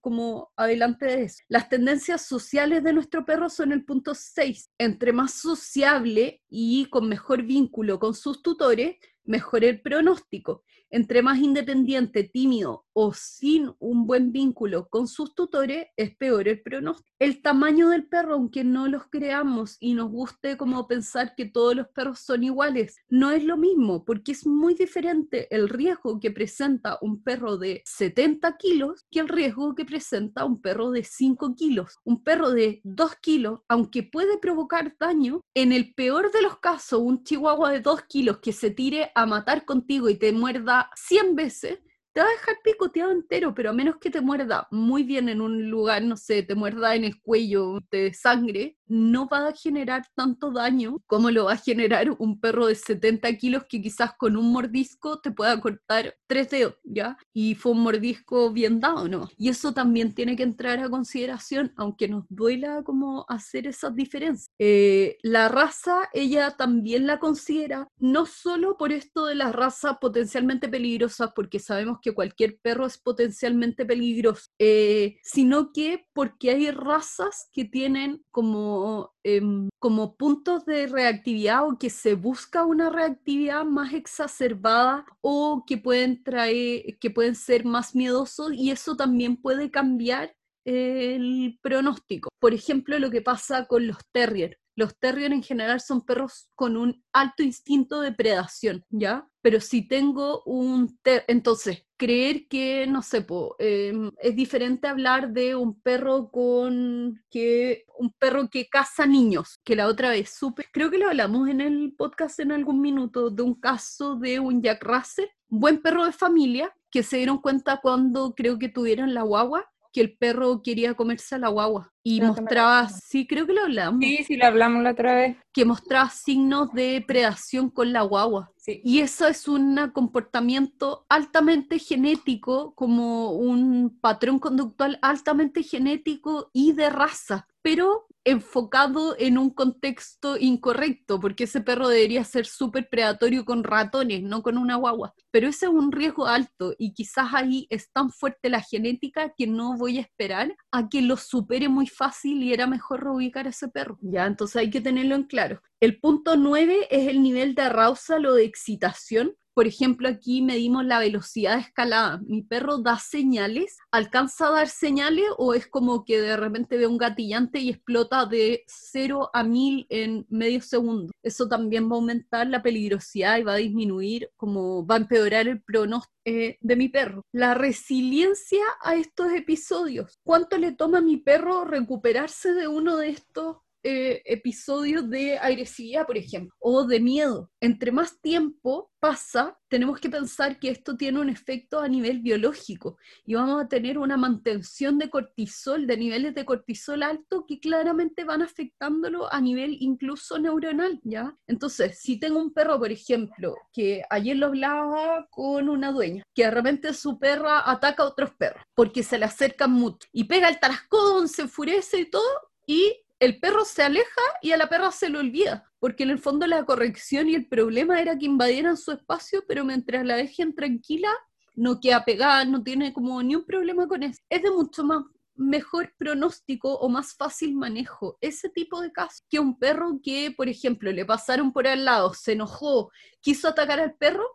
como adelante de eso. Las tendencias sociales de nuestro perro son el punto 6. Entre más sociable y con mejor vínculo con sus tutores, mejor el pronóstico entre más independiente, tímido o sin un buen vínculo con sus tutores, es peor el pronóstico. El tamaño del perro, aunque no los creamos y nos guste como pensar que todos los perros son iguales, no es lo mismo, porque es muy diferente el riesgo que presenta un perro de 70 kilos que el riesgo que presenta un perro de 5 kilos. Un perro de 2 kilos, aunque puede provocar daño, en el peor de los casos, un chihuahua de 2 kilos que se tire a matar contigo y te muerda 100 veces, te va a dejar picoteado entero, pero a menos que te muerda muy bien en un lugar, no sé, te muerda en el cuello, te sangre, no va a generar tanto daño como lo va a generar un perro de 70 kilos que quizás con un mordisco te pueda cortar tres dedos, ¿ya? Y fue un mordisco bien dado, ¿no? Y eso también tiene que entrar a consideración, aunque nos duela como hacer esas diferencias. Eh, la raza, ella también la considera, no solo por esto de las razas potencialmente peligrosas, porque sabemos que cualquier perro es potencialmente peligroso, eh, sino que porque hay razas que tienen como Em, como, puntos de reactividad o que se busca una reactividad más exacerbada o que pueden traer, que pueden ser más miedosos y eso también puede cambiar el pronóstico. Por ejemplo, lo que pasa con los terriers. Los terriers en general son perros con un alto instinto de predación, ¿ya? Pero si tengo un... Entonces, creer que, no sé, em, es diferente hablar de un perro con... que un perro que caza niños, que la otra vez supe, creo que lo hablamos en el podcast en algún minuto, de un caso de un Jack Russell, buen perro de familia, que se dieron cuenta cuando creo que tuvieron la guagua que el perro quería comerse a la guagua y mostraba, sí, creo que lo hablamos. Sí, sí, lo hablamos la otra vez. Que mostraba signos de predación con la guagua. Sí. Y eso es un comportamiento altamente genético, como un patrón conductual altamente genético y de raza, pero enfocado en un contexto incorrecto, porque ese perro debería ser súper predatorio con ratones, no con una guagua. Pero ese es un riesgo alto y quizás ahí es tan fuerte la genética que no voy a esperar a que lo supere muy fácil y era mejor reubicar a ese perro. Ya, entonces hay que tenerlo en claro. El punto 9 es el nivel de arousal o de excitación por ejemplo, aquí medimos la velocidad de escalada. Mi perro da señales, alcanza a dar señales o es como que de repente ve un gatillante y explota de 0 a 1000 en medio segundo. Eso también va a aumentar la peligrosidad y va a disminuir, como va a empeorar el pronóstico eh, de mi perro. La resiliencia a estos episodios. ¿Cuánto le toma a mi perro recuperarse de uno de estos eh, episodios de agresividad, por ejemplo, o de miedo. Entre más tiempo pasa, tenemos que pensar que esto tiene un efecto a nivel biológico y vamos a tener una mantención de cortisol, de niveles de cortisol alto que claramente van afectándolo a nivel incluso neuronal, ¿ya? Entonces, si tengo un perro, por ejemplo, que ayer lo hablaba con una dueña, que de repente su perra ataca a otros perros porque se le acercan mucho y pega el tarascón, se enfurece y todo, y el perro se aleja y a la perra se lo olvida, porque en el fondo la corrección y el problema era que invadieran su espacio, pero mientras la dejen tranquila, no queda pegada, no tiene como ni un problema con eso. Es de mucho más mejor pronóstico o más fácil manejo ese tipo de casos que un perro que, por ejemplo, le pasaron por al lado, se enojó, quiso atacar al perro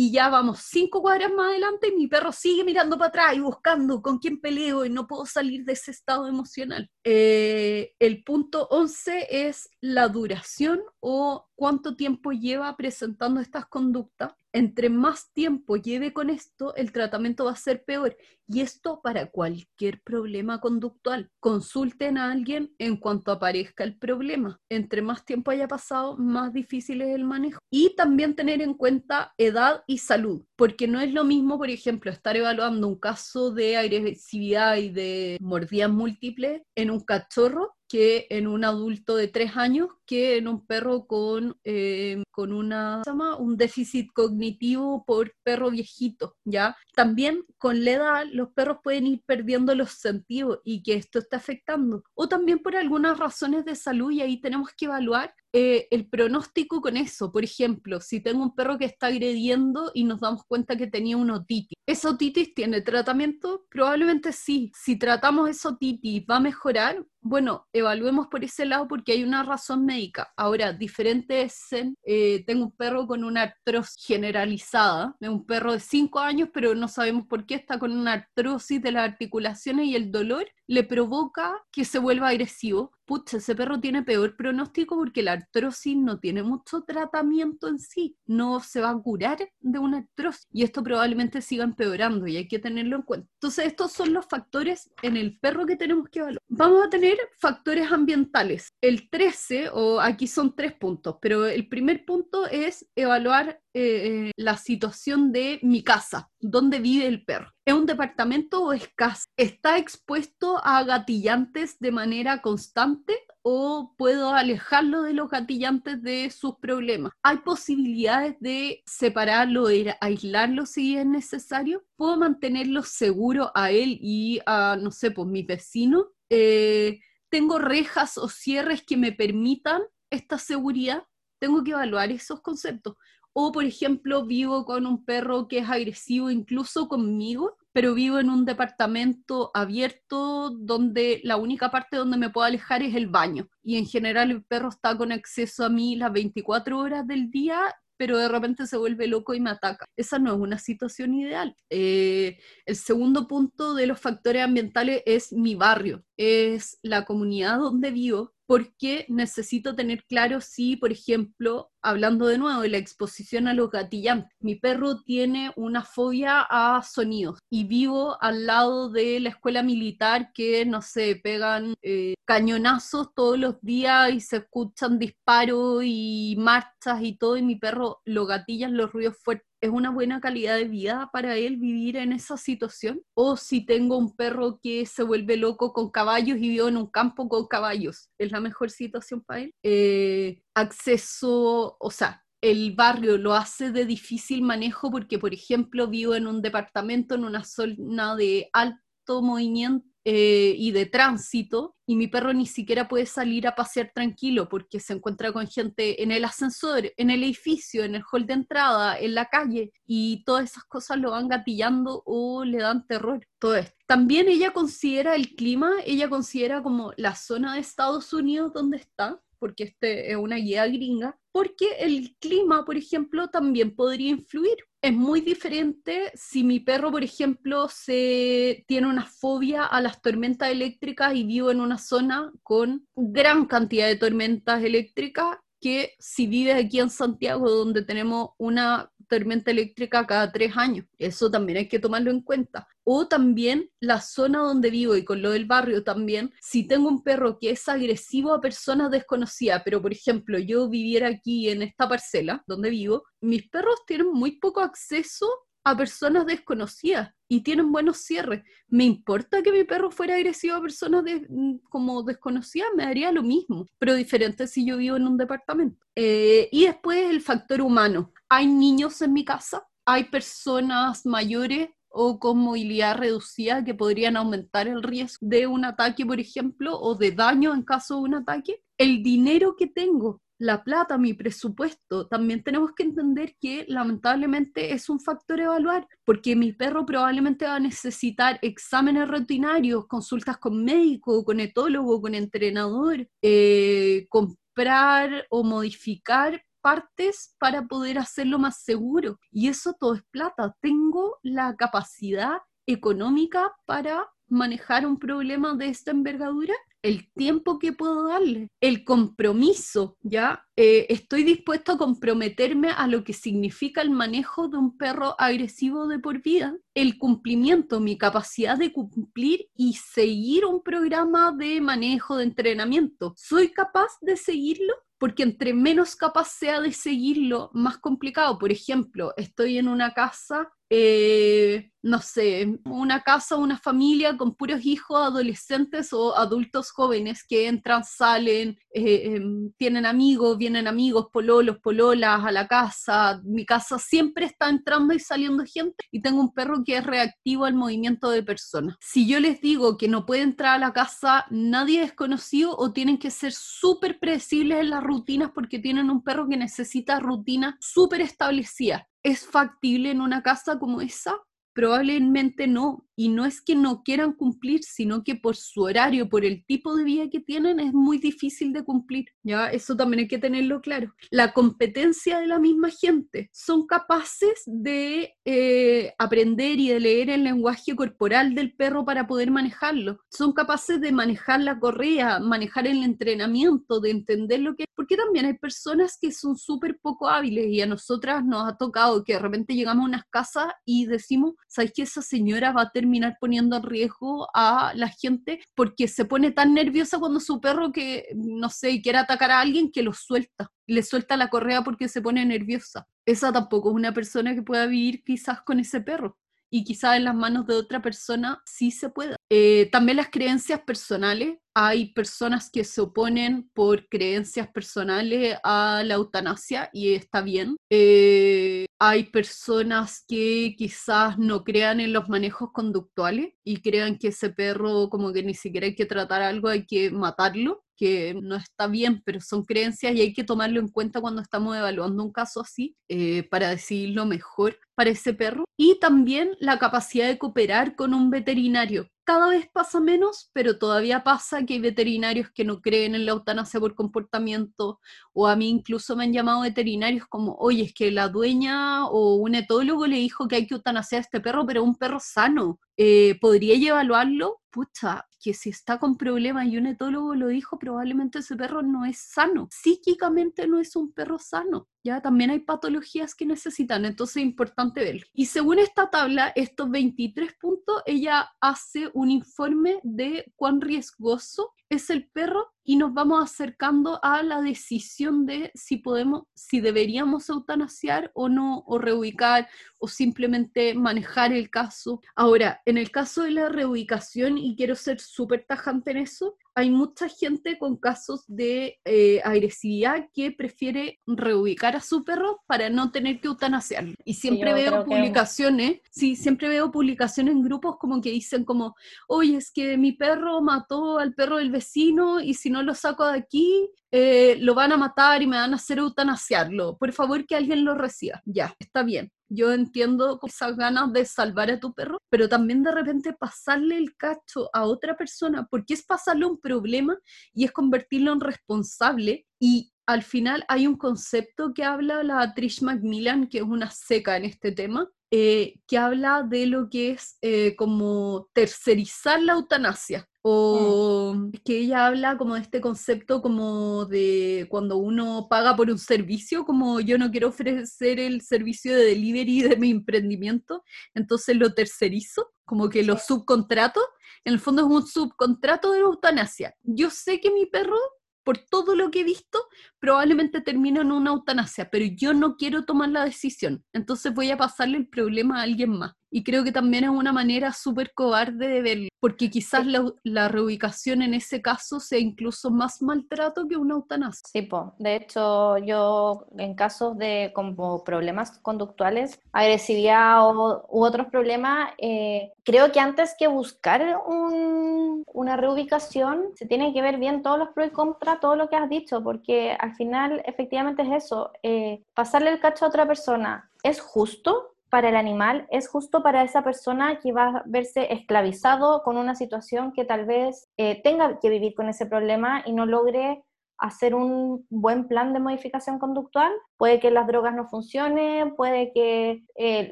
y ya vamos cinco cuadras más adelante y mi perro sigue mirando para atrás y buscando con quién peleo y no puedo salir de ese estado emocional. Eh, el punto 11 es la duración o cuánto tiempo lleva presentando estas conductas entre más tiempo lleve con esto, el tratamiento va a ser peor. Y esto para cualquier problema conductual. Consulten a alguien en cuanto aparezca el problema. Entre más tiempo haya pasado, más difícil es el manejo. Y también tener en cuenta edad y salud, porque no es lo mismo, por ejemplo, estar evaluando un caso de agresividad y de mordidas múltiples en un cachorro que en un adulto de tres años que en un perro con, eh, con una, llama? un déficit cognitivo por perro viejito, ¿ya? También con la edad los perros pueden ir perdiendo los sentidos y que esto está afectando. O también por algunas razones de salud y ahí tenemos que evaluar eh, el pronóstico con eso. Por ejemplo, si tengo un perro que está agrediendo y nos damos cuenta que tenía una otitis. ¿Esa otitis tiene tratamiento? Probablemente sí. Si tratamos esa otitis, ¿va a mejorar? Bueno, evaluemos por ese lado porque hay una razón médica. Ahora, diferente es, eh, tengo un perro con una artrosis generalizada, un perro de 5 años, pero no sabemos por qué está con una artrosis de las articulaciones y el dolor le provoca que se vuelva agresivo pucha, ese perro tiene peor pronóstico porque la artrosis no tiene mucho tratamiento en sí, no se va a curar de una artrosis y esto probablemente siga empeorando y hay que tenerlo en cuenta. Entonces, estos son los factores en el perro que tenemos que evaluar. Vamos a tener factores ambientales. El 13, o aquí son tres puntos, pero el primer punto es evaluar eh, eh, la situación de mi casa, dónde vive el perro. ¿Es un departamento o es casa? ¿Está expuesto a gatillantes de manera constante o puedo alejarlo de los gatillantes de sus problemas? ¿Hay posibilidades de separarlo, de aislarlo si es necesario? ¿Puedo mantenerlo seguro a él y a, no sé, pues mis vecinos? Eh, ¿Tengo rejas o cierres que me permitan esta seguridad? Tengo que evaluar esos conceptos. O, por ejemplo, vivo con un perro que es agresivo incluso conmigo, pero vivo en un departamento abierto donde la única parte donde me puedo alejar es el baño. Y en general el perro está con acceso a mí las 24 horas del día pero de repente se vuelve loco y me ataca. Esa no es una situación ideal. Eh, el segundo punto de los factores ambientales es mi barrio, es la comunidad donde vivo, porque necesito tener claro si, por ejemplo, hablando de nuevo de la exposición a los gatillantes, mi perro tiene una fobia a sonidos y vivo al lado de la escuela militar que, no sé, pegan eh, cañonazos todos los días y se escuchan disparos y marchas y todo, y mi perro lo gatillan los ruidos fuertes es una buena calidad de vida para él vivir en esa situación? O si tengo un perro que se vuelve loco con caballos y vivo en un campo con caballos, ¿es la mejor situación para él? Eh, acceso, o sea, el barrio lo hace de difícil manejo porque, por ejemplo, vivo en un departamento en una zona de alto movimiento eh, y de tránsito y mi perro ni siquiera puede salir a pasear tranquilo porque se encuentra con gente en el ascensor, en el edificio, en el hall de entrada, en la calle y todas esas cosas lo van gatillando o le dan terror. Todo esto. También ella considera el clima, ella considera como la zona de Estados Unidos donde está, porque este es una guía gringa, porque el clima, por ejemplo, también podría influir. Es muy diferente si mi perro, por ejemplo, se tiene una fobia a las tormentas eléctricas y vivo en una zona con gran cantidad de tormentas eléctricas que si vive aquí en Santiago, donde tenemos una tormenta eléctrica cada tres años. Eso también hay que tomarlo en cuenta. O también la zona donde vivo y con lo del barrio también, si tengo un perro que es agresivo a personas desconocidas, pero por ejemplo yo viviera aquí en esta parcela donde vivo, mis perros tienen muy poco acceso a personas desconocidas y tienen buenos cierres. ¿Me importa que mi perro fuera agresivo a personas mm, como desconocidas? Me daría lo mismo, pero diferente si yo vivo en un departamento. Eh, y después el factor humano. Hay niños en mi casa, hay personas mayores o con movilidad reducida que podrían aumentar el riesgo de un ataque, por ejemplo, o de daño en caso de un ataque. El dinero que tengo la plata, mi presupuesto, también tenemos que entender que lamentablemente es un factor evaluar, porque mi perro probablemente va a necesitar exámenes rutinarios, consultas con médico, con etólogo, con entrenador, eh, comprar o modificar partes para poder hacerlo más seguro. Y eso todo es plata. Tengo la capacidad económica para manejar un problema de esta envergadura el tiempo que puedo darle, el compromiso, ¿ya? Eh, estoy dispuesto a comprometerme a lo que significa el manejo de un perro agresivo de por vida, el cumplimiento, mi capacidad de cumplir y seguir un programa de manejo, de entrenamiento. ¿Soy capaz de seguirlo? porque entre menos capaz sea de seguirlo, más complicado. Por ejemplo, estoy en una casa eh, no sé, una casa, una familia con puros hijos, adolescentes o adultos jóvenes que entran, salen, eh, em, tienen amigos, vienen amigos, pololos, pololas a la casa. Mi casa siempre está entrando y saliendo gente y tengo un perro que es reactivo al movimiento de personas. Si yo les digo que no puede entrar a la casa nadie desconocido o tienen que ser súper predecibles en las rutinas porque tienen un perro que necesita rutinas súper establecidas ¿Es factible en una casa como esa? Probablemente no, y no es que no quieran cumplir, sino que por su horario, por el tipo de vida que tienen, es muy difícil de cumplir. Ya, eso también hay que tenerlo claro. La competencia de la misma gente, son capaces de eh, aprender y de leer el lenguaje corporal del perro para poder manejarlo. Son capaces de manejar la correa, manejar el entrenamiento, de entender lo que... Porque también hay personas que son súper poco hábiles y a nosotras nos ha tocado que de repente llegamos a unas casas y decimos, ¿sabes que esa señora va a terminar poniendo en riesgo a la gente porque se pone tan nerviosa cuando su perro que, no sé, quiere atacar a alguien que lo suelta, le suelta la correa porque se pone nerviosa? Esa tampoco es una persona que pueda vivir quizás con ese perro y quizás en las manos de otra persona sí se pueda. Eh, también las creencias personales. Hay personas que se oponen por creencias personales a la eutanasia y está bien. Eh, hay personas que quizás no crean en los manejos conductuales y crean que ese perro como que ni siquiera hay que tratar algo, hay que matarlo que no está bien, pero son creencias y hay que tomarlo en cuenta cuando estamos evaluando un caso así eh, para decidir lo mejor para ese perro. Y también la capacidad de cooperar con un veterinario cada vez pasa menos, pero todavía pasa que hay veterinarios que no creen en la eutanasia por comportamiento, o a mí incluso me han llamado veterinarios como, oye, es que la dueña o un etólogo le dijo que hay que eutanasiar a este perro, pero un perro sano. eh, ¿podría evaluarlo? Pucha, que si está con problemas y un etólogo lo dijo, probablemente ese perro no es sano. Psíquicamente no es un perro sano. Ya también hay patologías que necesitan, entonces es importante verlo. Y según esta tabla, estos 23 puntos, ella hace un informe de cuán riesgoso es el perro y nos vamos acercando a la decisión de si podemos, si deberíamos eutanasiar o no, o reubicar, o simplemente manejar el caso. Ahora, en el caso de la reubicación, y quiero ser súper tajante en eso, hay mucha gente con casos de eh, agresividad que prefiere reubicar a su perro para no tener que eutanasiarlo. Y siempre veo publicaciones, sí, siempre veo publicaciones en grupos como que dicen como, oye, es que mi perro mató al perro del vecino y si no lo saco de aquí, eh, lo van a matar y me van a hacer eutanasiarlo. Por favor, que alguien lo reciba. Ya, está bien. Yo entiendo esas ganas de salvar a tu perro, pero también de repente pasarle el cacho a otra persona, porque es pasarle un problema y es convertirlo en responsable. Y al final hay un concepto que habla la Trish Macmillan, que es una seca en este tema, eh, que habla de lo que es eh, como tercerizar la eutanasia o mm. que ella habla como de este concepto como de cuando uno paga por un servicio, como yo no quiero ofrecer el servicio de delivery de mi emprendimiento, entonces lo tercerizo, como que lo subcontrato, en el fondo es un subcontrato de eutanasia. Yo sé que mi perro por todo lo que he visto, probablemente termino en una eutanasia, pero yo no quiero tomar la decisión, entonces voy a pasarle el problema a alguien más. Y creo que también es una manera súper cobarde de verlo, porque quizás la, reubicación en ese caso sea incluso más maltrato que una eutanasia. Sí, de hecho yo en casos de como problemas conductuales, agresividad u otros problemas, eh, creo que antes que buscar una reubicación, se tiene que ver bien todos los pros y contras, todo lo que has dicho, porque final efectivamente es eso, eh, pasarle el cacho a otra persona, ¿es justo? para el animal, es justo para esa persona que va a verse esclavizado con una situación que tal vez eh, tenga que vivir con ese problema y no logre hacer un buen plan de modificación conductual. Puede que las drogas no funcionen, puede que eh,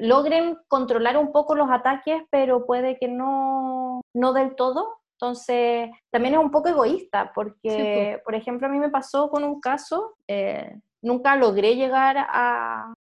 logren controlar un poco los ataques, pero puede que no, no del todo. Entonces, también es un poco egoísta, porque, por ejemplo, a mí me pasó con un caso, eh, nunca logré llegar a,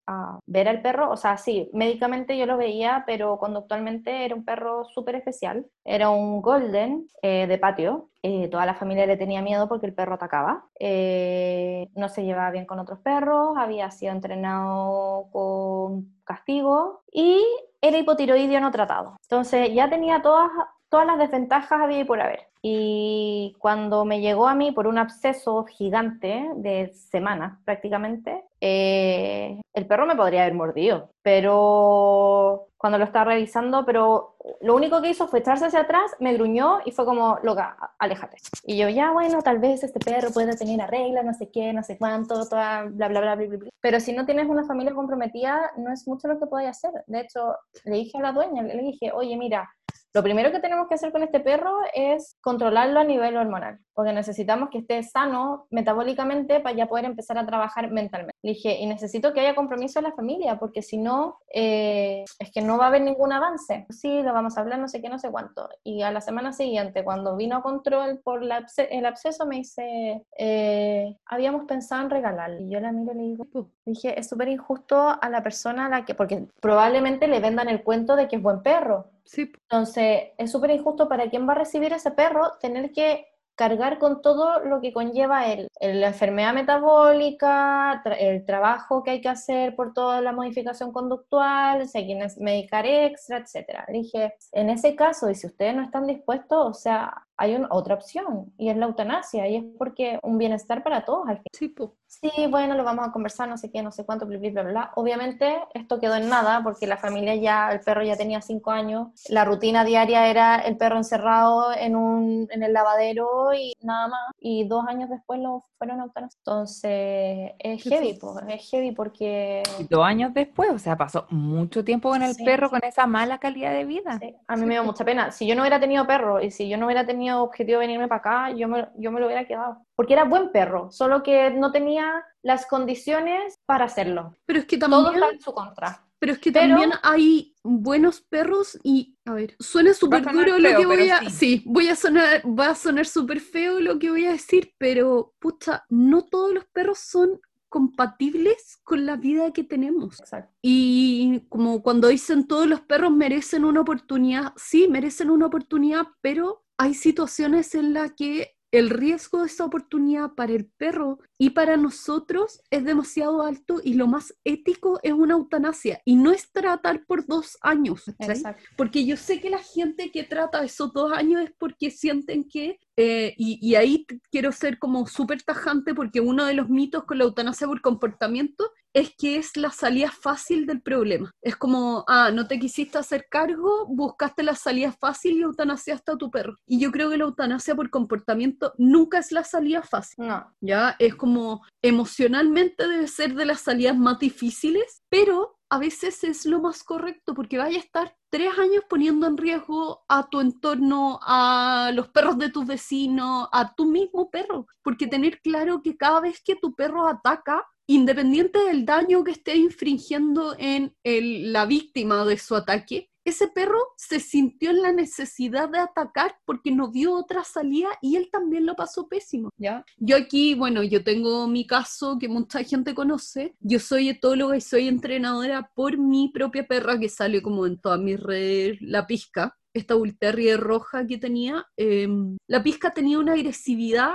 ver al perro, o sea, sí, médicamente yo lo veía, pero conductualmente era un perro súper especial, era un golden eh, de patio, eh, toda la familia le tenía miedo porque el perro atacaba, eh, no se llevaba bien con otros perros, había sido entrenado con castigo y era hipotiroidio no tratado. Entonces ya tenía todas, todas las desventajas había y por haber. Y cuando me llegó a mí por un absceso gigante de semanas prácticamente, eh, el perro me podría haber mordido, pero cuando lo estaba revisando, pero lo único que hizo fue echarse hacia atrás, me gruñó y fue como, loca, aléjate. Y yo, ya, bueno, tal vez este perro pueda tener arregla, no sé qué, no sé cuánto, toda, bla, bla, bla, bla, bla. Pero si no tienes una familia comprometida, no es mucho lo que podéis hacer. De hecho, le dije a la dueña, le dije, oye, mira, lo primero que tenemos que hacer con este perro es controlarlo a nivel hormonal, porque necesitamos que esté sano metabólicamente para ya poder empezar a trabajar mentalmente. Le dije, y necesito que haya compromiso en la familia, porque si no, eh, es que no va a haber ningún avance. Sí, lo vamos a hablar, no sé qué, no sé cuánto. Y a la semana siguiente, cuando vino a control por el absceso, me dice, eh, habíamos pensado en regalarle. Y yo la miro y le digo, dije, es súper injusto a la persona a la que, porque probablemente le vendan el cuento de que es buen perro Sí. Entonces, es súper injusto para quien va a recibir ese perro tener que cargar con todo lo que conlleva el, la enfermedad metabólica, el trabajo que hay que hacer por toda la modificación conductual, si hay que medicar extra, etc. Dije, en ese caso, y si ustedes no están dispuestos, o sea, hay una, otra opción, y es la eutanasia, y es porque un bienestar para todos al fin. Sí, sí, bueno, lo vamos a conversar, no sé qué, no sé cuánto, bla, bla, bla, Obviamente esto quedó en nada porque la familia ya, el perro ya tenía cinco años, la rutina diaria era el perro encerrado en, un, en el lavadero y nada más, y dos años después lo fueron a eutanasia. Entonces, es heavy, pues, es heavy porque... dos años después, o sea, pasó mucho tiempo con el perro con esa mala calidad de vida. A mí me dio mucha pena. Si yo no hubiera tenido perro y si yo no hubiera tenido objetivo de venirme para acá, yo me, yo me lo hubiera quedado. Porque era buen perro, solo que no tenía las condiciones para hacerlo. Pero es que también... Todo está en su contra. Pero es que también hay buenos perros y, a ver, suena súper duro lo feo, que voy pero a... sí. Sí, voy a sonar, va a sonar súper feo lo que voy a decir, pero, pucha, no todos los perros son compatibles con la vida que tenemos. Exacto. Y como cuando dicen todos los perros merecen una oportunidad, sí, merecen una oportunidad, pero hay situaciones en las que el riesgo de esa oportunidad para el perro y para nosotros es demasiado alto y lo más ético es una eutanasia y no es tratar por dos años. Exacto. Porque yo sé que la gente que trata esos dos años es porque sienten que, eh, y, y ahí quiero ser como súper tajante porque uno de los mitos con la eutanasia por comportamiento es que es la salida fácil del problema. Es como, ah, no te quisiste hacer cargo, buscaste la salida fácil y eutanasiaste a tu perro. Y yo creo que la eutanasia por comportamiento nunca es la salida fácil. No, ¿ya? Es como emocionalmente debe ser de las salidas más difíciles, pero a veces es lo más correcto porque vaya a estar tres años poniendo en riesgo a tu entorno, a los perros de tus vecinos, a tu mismo perro, porque tener claro que cada vez que tu perro ataca, independiente del daño que esté infringiendo en la víctima de su ataque, ese perro se sintió en la necesidad de atacar porque no vio otra salida y él también lo pasó pésimo. ¿ya? Yo aquí, bueno, yo tengo mi caso que mucha gente conoce. Yo soy etóloga y soy entrenadora por mi propia perra que sale como en todas mis redes, la pizca. Esta Bull Terrier roja que tenía. eh, la pizca tenía una agresividad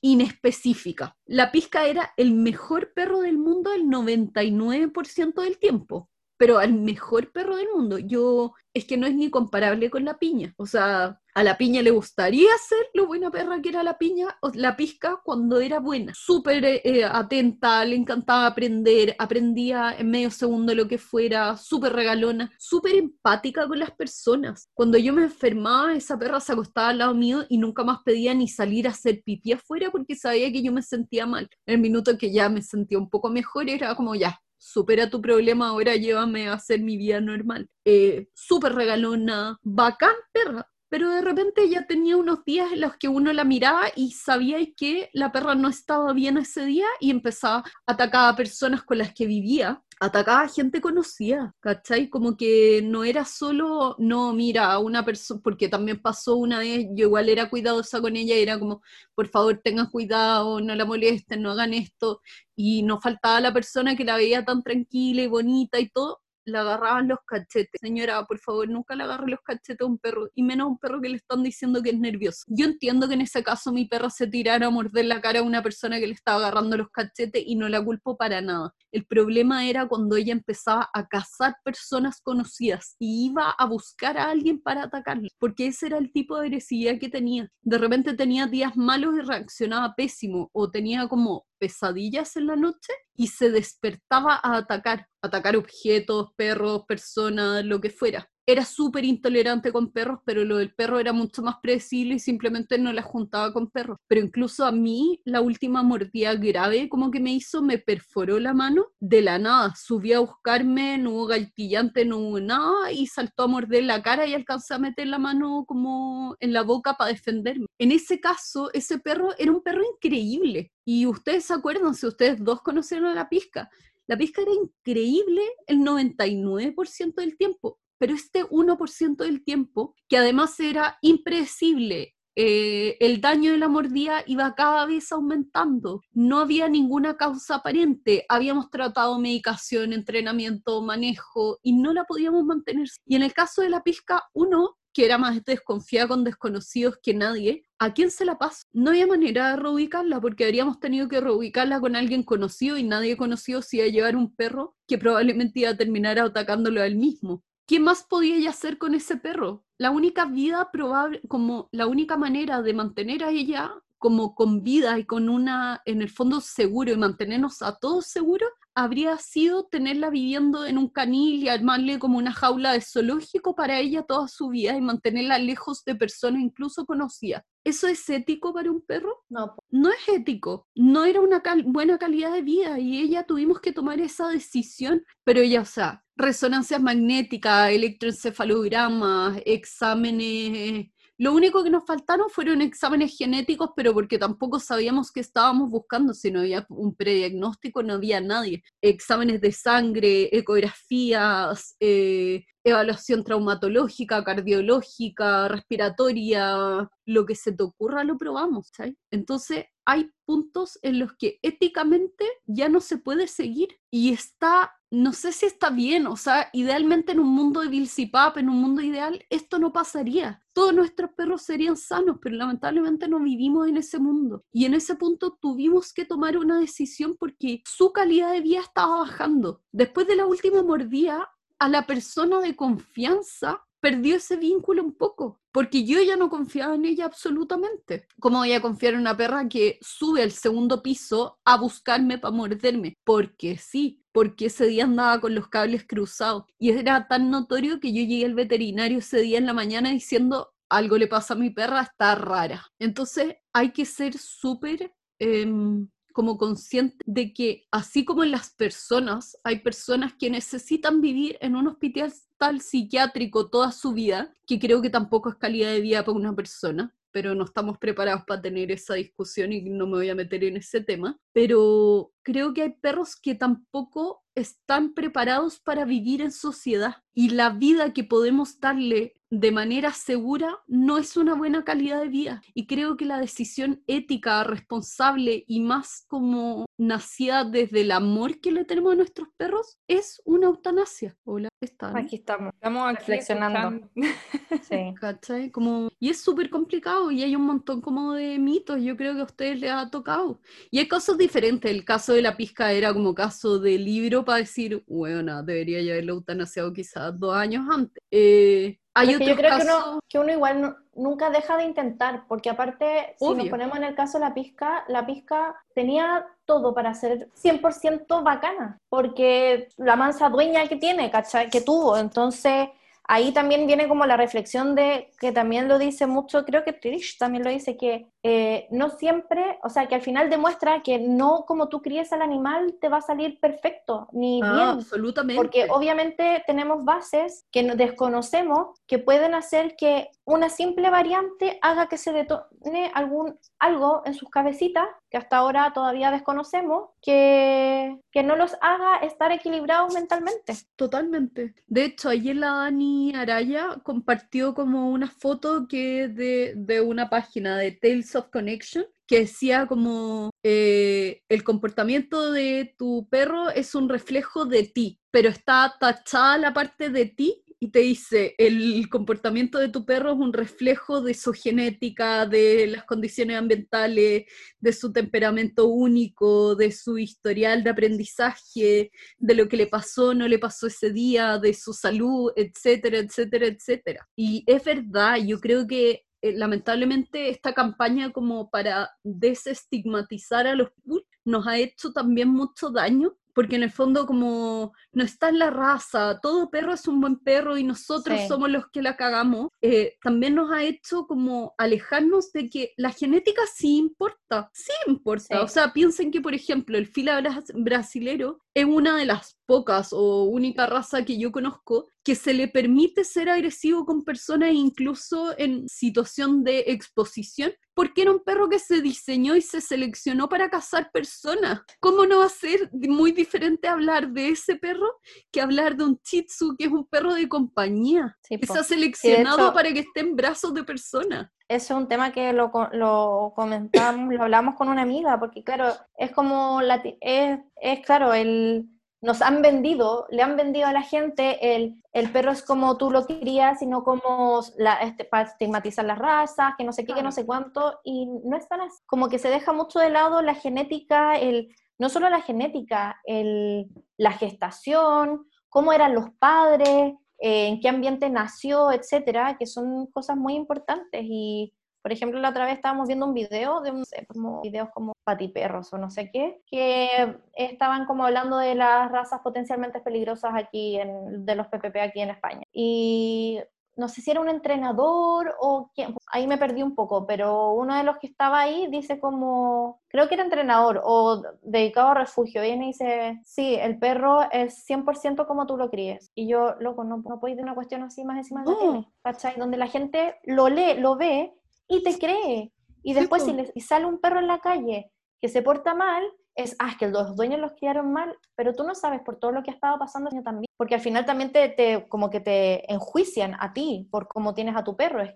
inespecífica. La pizca era el mejor perro del mundo el 99% del tiempo pero al mejor perro del mundo. Yo, es que no es ni comparable con la piña. O sea, a la piña le gustaría ser lo buena perra que era la piña, la pizca cuando era buena. Súper eh, eh, atenta, le encantaba aprender, aprendía en medio segundo lo que fuera, súper regalona, súper empática con las personas. Cuando yo me enfermaba, esa perra se acostaba al lado mío y nunca más pedía ni salir a hacer pipí afuera porque sabía que yo me sentía mal. El minuto que ya me sentía un poco mejor, era como ya, supera tu problema, ahora llévame a hacer mi vida normal. Eh, Súper regalona, bacán perra, pero de repente ya tenía unos días en los que uno la miraba y sabía que la perra no estaba bien ese día y empezaba a atacar a personas con las que vivía. Atacaba a gente conocida, ¿cachai? Como que no era solo, no, mira, a una persona, porque también pasó una vez, yo igual era cuidadosa con ella y era como, por favor tengan cuidado, no la molesten, no hagan esto, y no faltaba la persona que la veía tan tranquila y bonita y todo, la agarraban los cachetes. Señora, por favor, nunca le agarre los cachetes a un perro, y menos a un perro que le están diciendo que es nervioso. Yo entiendo que en ese caso mi perra se tirara a morder la cara a una persona que le estaba agarrando los cachetes y no la culpo para nada. El problema era cuando ella empezaba a cazar personas conocidas y iba a buscar a alguien para atacarle, porque ese era el tipo de agresividad que tenía. De repente tenía días malos y reaccionaba pésimo, o tenía como pesadillas en la noche y se despertaba a atacar, atacar objetos, perros, personas, lo que fuera. Era súper intolerante con perros, pero lo del perro era mucho más predecible y simplemente no la juntaba con perros. Pero incluso a mí, la última mordida grave como que me hizo, me perforó la mano de la nada. Subí a buscarme, no hubo gaitillante, no hubo nada, y saltó a morder la cara y alcancé a meter la mano como en la boca para defenderme. En ese caso, ese perro era un perro increíble. Y ustedes se acuerdan, si ustedes dos conocieron a la pizca, la pizca era increíble el 99% del tiempo, pero este 1% del tiempo, que además era impredecible, eh, el daño de la mordida iba cada vez aumentando. No había ninguna causa aparente. Habíamos tratado medicación, entrenamiento, manejo y no la podíamos mantener. Y en el caso de la pizca, uno que era más desconfiada con desconocidos que nadie, ¿a quién se la pasa? No había manera de reubicarla porque habríamos tenido que reubicarla con alguien conocido y nadie conocido se iba a llevar un perro que probablemente iba a terminar atacándolo a él mismo. ¿Qué más podía ella hacer con ese perro? La única vida probable, como la única manera de mantener a ella como con vida y con una, en el fondo, seguro y mantenernos a todos seguros, habría sido tenerla viviendo en un canil y armarle como una jaula de zoológico para ella toda su vida y mantenerla lejos de personas incluso conocidas. ¿Eso es ético para un perro? No, no es ético, no era una cal- buena calidad de vida y ella tuvimos que tomar esa decisión, pero ella, o sea, resonancias magnéticas, electroencefalogramas, exámenes Lo único que nos faltaron fueron exámenes genéticos, pero porque tampoco sabíamos qué estábamos buscando, si no había un prediagnóstico, no había nadie. Exámenes de sangre, ecografías, eh, evaluación traumatológica, cardiológica, respiratoria, lo que se te ocurra lo probamos, ¿sabes? Entonces hay puntos en los que éticamente ya no se puede seguir y está, no sé si está bien, o sea, idealmente en un mundo de Vilsipap, en un mundo ideal, esto no pasaría. Todos nuestros perros serían sanos, pero lamentablemente no vivimos en ese mundo. Y en ese punto tuvimos que tomar una decisión porque su calidad de vida estaba bajando. Después de la última mordida, a la persona de confianza perdió ese vínculo un poco, porque yo ya no confiaba en ella absolutamente. ¿Cómo voy a confiar en una perra que sube al segundo piso a buscarme para morderme? Porque sí, porque ese día andaba con los cables cruzados y era tan notorio que yo llegué al veterinario ese día en la mañana diciendo algo le pasa a mi perra, está rara. Entonces hay que ser súper em, como consciente de que así como en las personas, hay personas que necesitan vivir en un hospital psiquiátrico toda su vida, que creo que tampoco es calidad de vida para una persona, pero no estamos preparados para tener esa discusión y no me voy a meter en ese tema, pero creo que hay perros que tampoco están preparados para vivir en sociedad y la vida que podemos darle de manera segura no es una buena calidad de vida. Y creo que la decisión ética, responsable y más como nacida desde el amor que le tenemos a nuestros perros es una eutanasia. Hola, ¿están? Aquí estamos, estamos reflexionando. sí. ¿Cachai? Como, y es súper complicado y hay un montón como de mitos, yo creo que a ustedes les ha tocado. Y hay casos diferentes, el caso de la pizca era como caso de libro para decir, bueno, debería ya haberlo eutanasiado quizás dos años antes. Eh, hay yo creo que, uno, que uno igual nunca deja de intentar, porque aparte, si nos ponemos en el caso de la pizca, la pizca tenía todo para ser 100% bacana, porque la mansa dueña que tiene, ¿cachai? Que tuvo, entonces ahí también viene como la reflexión de, que también lo dice mucho, creo que Trish también lo dice, que eh, no siempre, o sea, que al final demuestra que no como tú críes al animal te va a salir perfecto, ni ah, bien. Absolutamente. Porque obviamente tenemos bases que desconocemos que pueden hacer que una simple variante haga que se detone algún, algo en sus cabecitas que hasta ahora todavía desconocemos, que, que no los haga estar equilibrados mentalmente. Totalmente. De hecho, ayer la Dani Araya compartió como una foto que de, de una página de Tales of Connection que decía como eh, el comportamiento de tu perro es un reflejo de ti, pero está tachada la parte de ti y te dice el comportamiento de tu perro es un reflejo de su genética, de las condiciones ambientales, de su temperamento único, de su historial de aprendizaje, de lo que le pasó, no le pasó ese día, de su salud, etcétera, etcétera, etcétera. Y es verdad, yo creo que eh, lamentablemente esta campaña como para desestigmatizar a los pools nos ha hecho también mucho daño porque en el fondo como no está en la raza, todo perro es un buen perro y nosotros somos los que la cagamos, eh, también nos ha hecho como alejarnos de que la genética sí importa, sí importa. O sea, piensen que, por ejemplo, el fila brasilero es una de las pocas o única raza que yo conozco que se le permite ser agresivo con personas incluso en situación de exposición, porque era un perro que se diseñó y se seleccionó para cazar personas. ¿Cómo no va a ser muy diferente hablar de ese perro que hablar de un Chitsu, que es un perro de compañía? que se ha seleccionado para que esté en brazos de personas eso es un tema que lo, lo, comentamos, lo hablamos con una amiga, porque claro, es como, la, es, es claro, el, nos han vendido, le han vendido a la gente el, el perro es como tú lo querías, sino como la, este, para estigmatizar las razas, que no sé qué, que no sé cuánto, y no es tan así. Como que se deja mucho de lado la genética, el, no solo la genética, el, la gestación, cómo eran los padres, eh, en qué ambiente nació, etcétera, que son cosas muy importantes y por ejemplo, la otra vez estábamos viendo un video de un, como videos como patiperros o no sé qué, que estaban como hablando de las razas potencialmente peligrosas aquí, en, de los PPP aquí en España. Y no sé si era un entrenador o quién, ahí me perdí un poco, pero uno de los que estaba ahí dice como, creo que era entrenador o dedicado a refugio, viene y dice, sí, el perro es 100% como tú lo críes. Y yo, loco, no, no puedo ir de una cuestión así más encima de la. Donde la gente lo lee, lo ve y te cree. Y después si, le, sale un perro en la calle que se porta mal, es, ah, es que los dueños los criaron mal, pero tú no sabes por todo lo que ha estado pasando también, porque al final también te, te como que te enjuician a ti por cómo tienes a tu perro, es,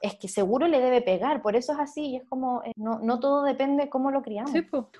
es que seguro le debe pegar, por eso es así, y es como, eh, no, no todo depende de cómo lo criamos.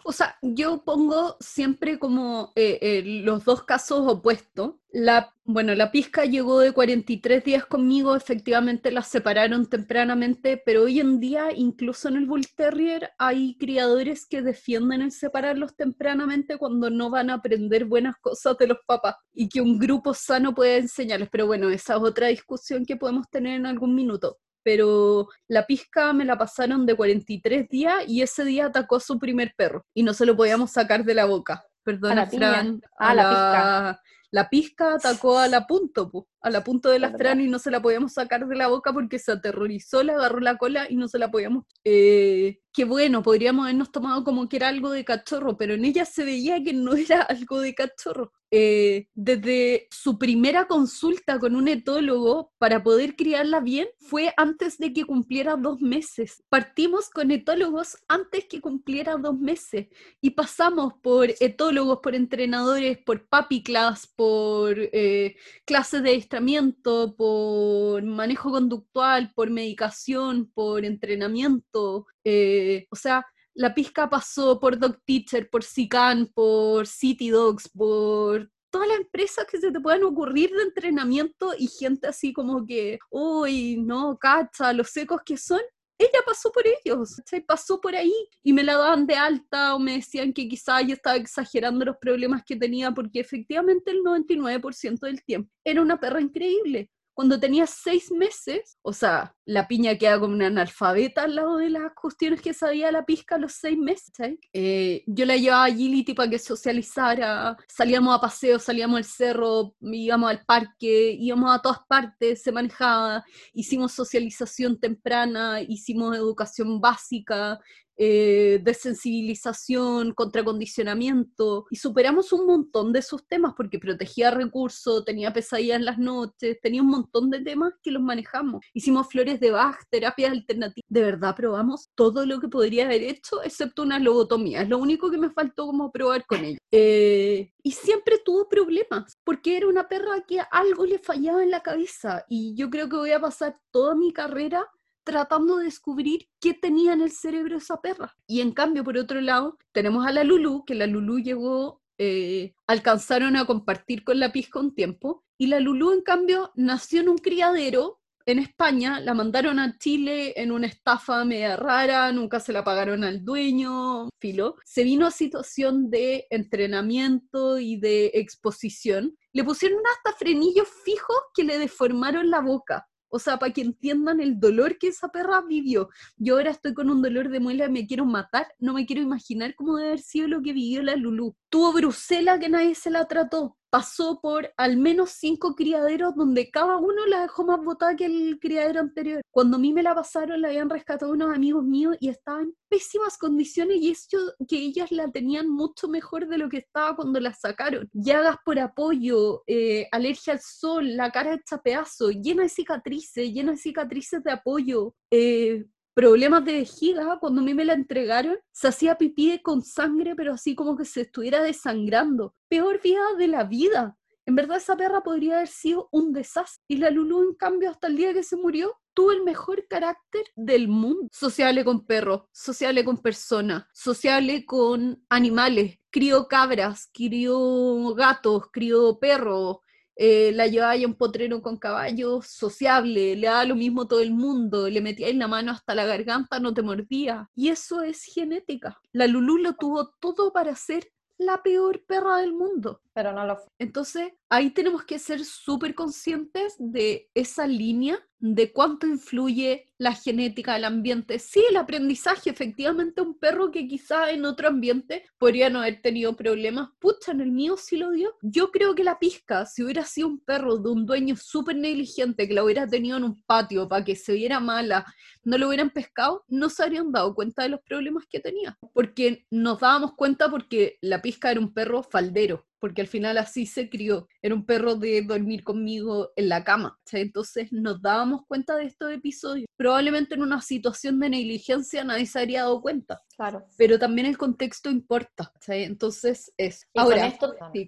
o sea, yo pongo siempre como eh, eh, los dos casos opuestos, la, bueno, la pizca llegó de 43 días conmigo, efectivamente la separaron tempranamente, pero hoy en día, incluso en el Bull Terrier, hay criadores que defienden el separarlos tempranamente cuando no van a aprender buenas cosas de los papás y que un grupo sano puede enseñarles. Pero bueno, esa es otra discusión que podemos tener en algún minuto. Pero la pizca me la pasaron de 43 días y ese día atacó a su primer perro y no se lo podíamos sacar de la boca. Perdona, Fran. A, la, la pizca la pizca atacó a la punto, a la punto de la Fran y no se la podíamos sacar de la boca porque se aterrorizó, le agarró la cola y no se la podíamos. Eh, que bueno, podríamos habernos tomado como que era algo de cachorro, pero en ella se veía que no era algo de cachorro. Eh, desde su primera consulta con un etólogo para poder criarla bien fue antes de que cumpliera dos meses. Partimos con etólogos antes que cumpliera dos meses y pasamos por etólogos, por entrenadores, por papi class, por eh, clases de adiestramiento, por manejo conductual, por medicación, por entrenamiento. Eh, o sea, la pizca pasó por Dog Teacher, por SICAN, por City Dogs, por todas las empresas que se te puedan ocurrir de entrenamiento y gente así como que, uy, no, cacha, los secos que son. Ella pasó por ellos, pasó por ahí y me la daban de alta o me decían que quizá yo estaba exagerando los problemas que tenía porque efectivamente el 99% del tiempo era una perra increíble cuando tenía seis meses, o sea, la piña queda como una analfabeta al lado de las cuestiones que sabía la pizca a los seis meses. Eh, yo la llevaba a Gility para que socializara, salíamos a paseo, salíamos al cerro, íbamos al parque, íbamos a todas partes, se manejaba, hicimos socialización temprana, hicimos educación básica, eh, de sensibilización, contracondicionamiento, y superamos un montón de esos temas porque protegía recursos, tenía pesadillas en las noches, tenía un montón de temas que los manejamos. Hicimos flores de Bach, terapias alternativas. De verdad probamos todo lo que podría haber hecho, excepto una lobotomía. Es lo único que me faltó como probar con ella. Eh, y siempre tuvo problemas, porque era una perra que algo le fallaba en la cabeza. Y yo creo que voy a pasar toda mi carrera tratando de descubrir qué tenía en el cerebro esa perra. Y en cambio, por otro lado, tenemos a la Lulu, que la Lulu llegó, eh, alcanzaron a compartir con la pizca un tiempo, y la Lulu, en cambio, nació en un criadero en España, la mandaron a Chile en una estafa media rara, nunca se la pagaron al dueño, filo. Se vino a situación de entrenamiento y de exposición. Le pusieron hasta frenillos fijos que le deformaron la boca. O sea, para que entiendan el dolor que esa perra vivió. Yo ahora estoy con un dolor de muela, me quiero matar, no me quiero imaginar cómo debe haber sido lo que vivió la Lulu. Tuvo Bruselas que nadie se la trató pasó por al menos cinco criaderos donde cada uno la dejó más botada que el criadero anterior. Cuando a mí me la pasaron, la habían rescatado unos amigos míos y estaba en pésimas condiciones y eso que ellas la tenían mucho mejor de lo que estaba cuando la sacaron. Llagas por apoyo, eh, alergia al sol, la cara hecha pedazo, llena de cicatrices, llena de cicatrices de apoyo. Eh, problemas de vejiga, cuando a mí me la entregaron, se hacía pipí con sangre, pero así como que se estuviera desangrando. Peor vida de la vida. En verdad esa perra podría haber sido un desastre. Y la Lulu, en cambio, hasta el día que se murió, tuvo el mejor carácter del mundo. Sociable con perros, sociable con personas, sociable con animales. Crió cabras, crió gatos, crió perros, eh, la llevaba a un potrero con caballos, sociable, le daba lo mismo todo el mundo, le metía en la mano hasta la garganta, no te mordía. Y eso es genética. La Lulú lo tuvo todo para ser la peor perra del mundo. Pero no lo fue. Entonces, ahí tenemos que ser súper conscientes de esa línea de cuánto influye la genética, el ambiente. Sí, el aprendizaje, efectivamente, un perro que quizá en otro ambiente podría no haber tenido problemas, pucha, en el mío sí lo dio. Yo creo que la pizca, si hubiera sido un perro de un dueño súper negligente, que la hubiera tenido en un patio para que se viera mala, no lo hubieran pescado, no se habrían dado cuenta de los problemas que tenía. Porque nos dábamos cuenta porque la pizca era un perro faldero porque al final así se crió. Era un perro de dormir conmigo en la cama. Entonces nos dábamos cuenta de estos episodios. Probablemente en una situación de negligencia nadie se habría dado cuenta. Claro. Pero también el contexto importa. Entonces es. Ahora,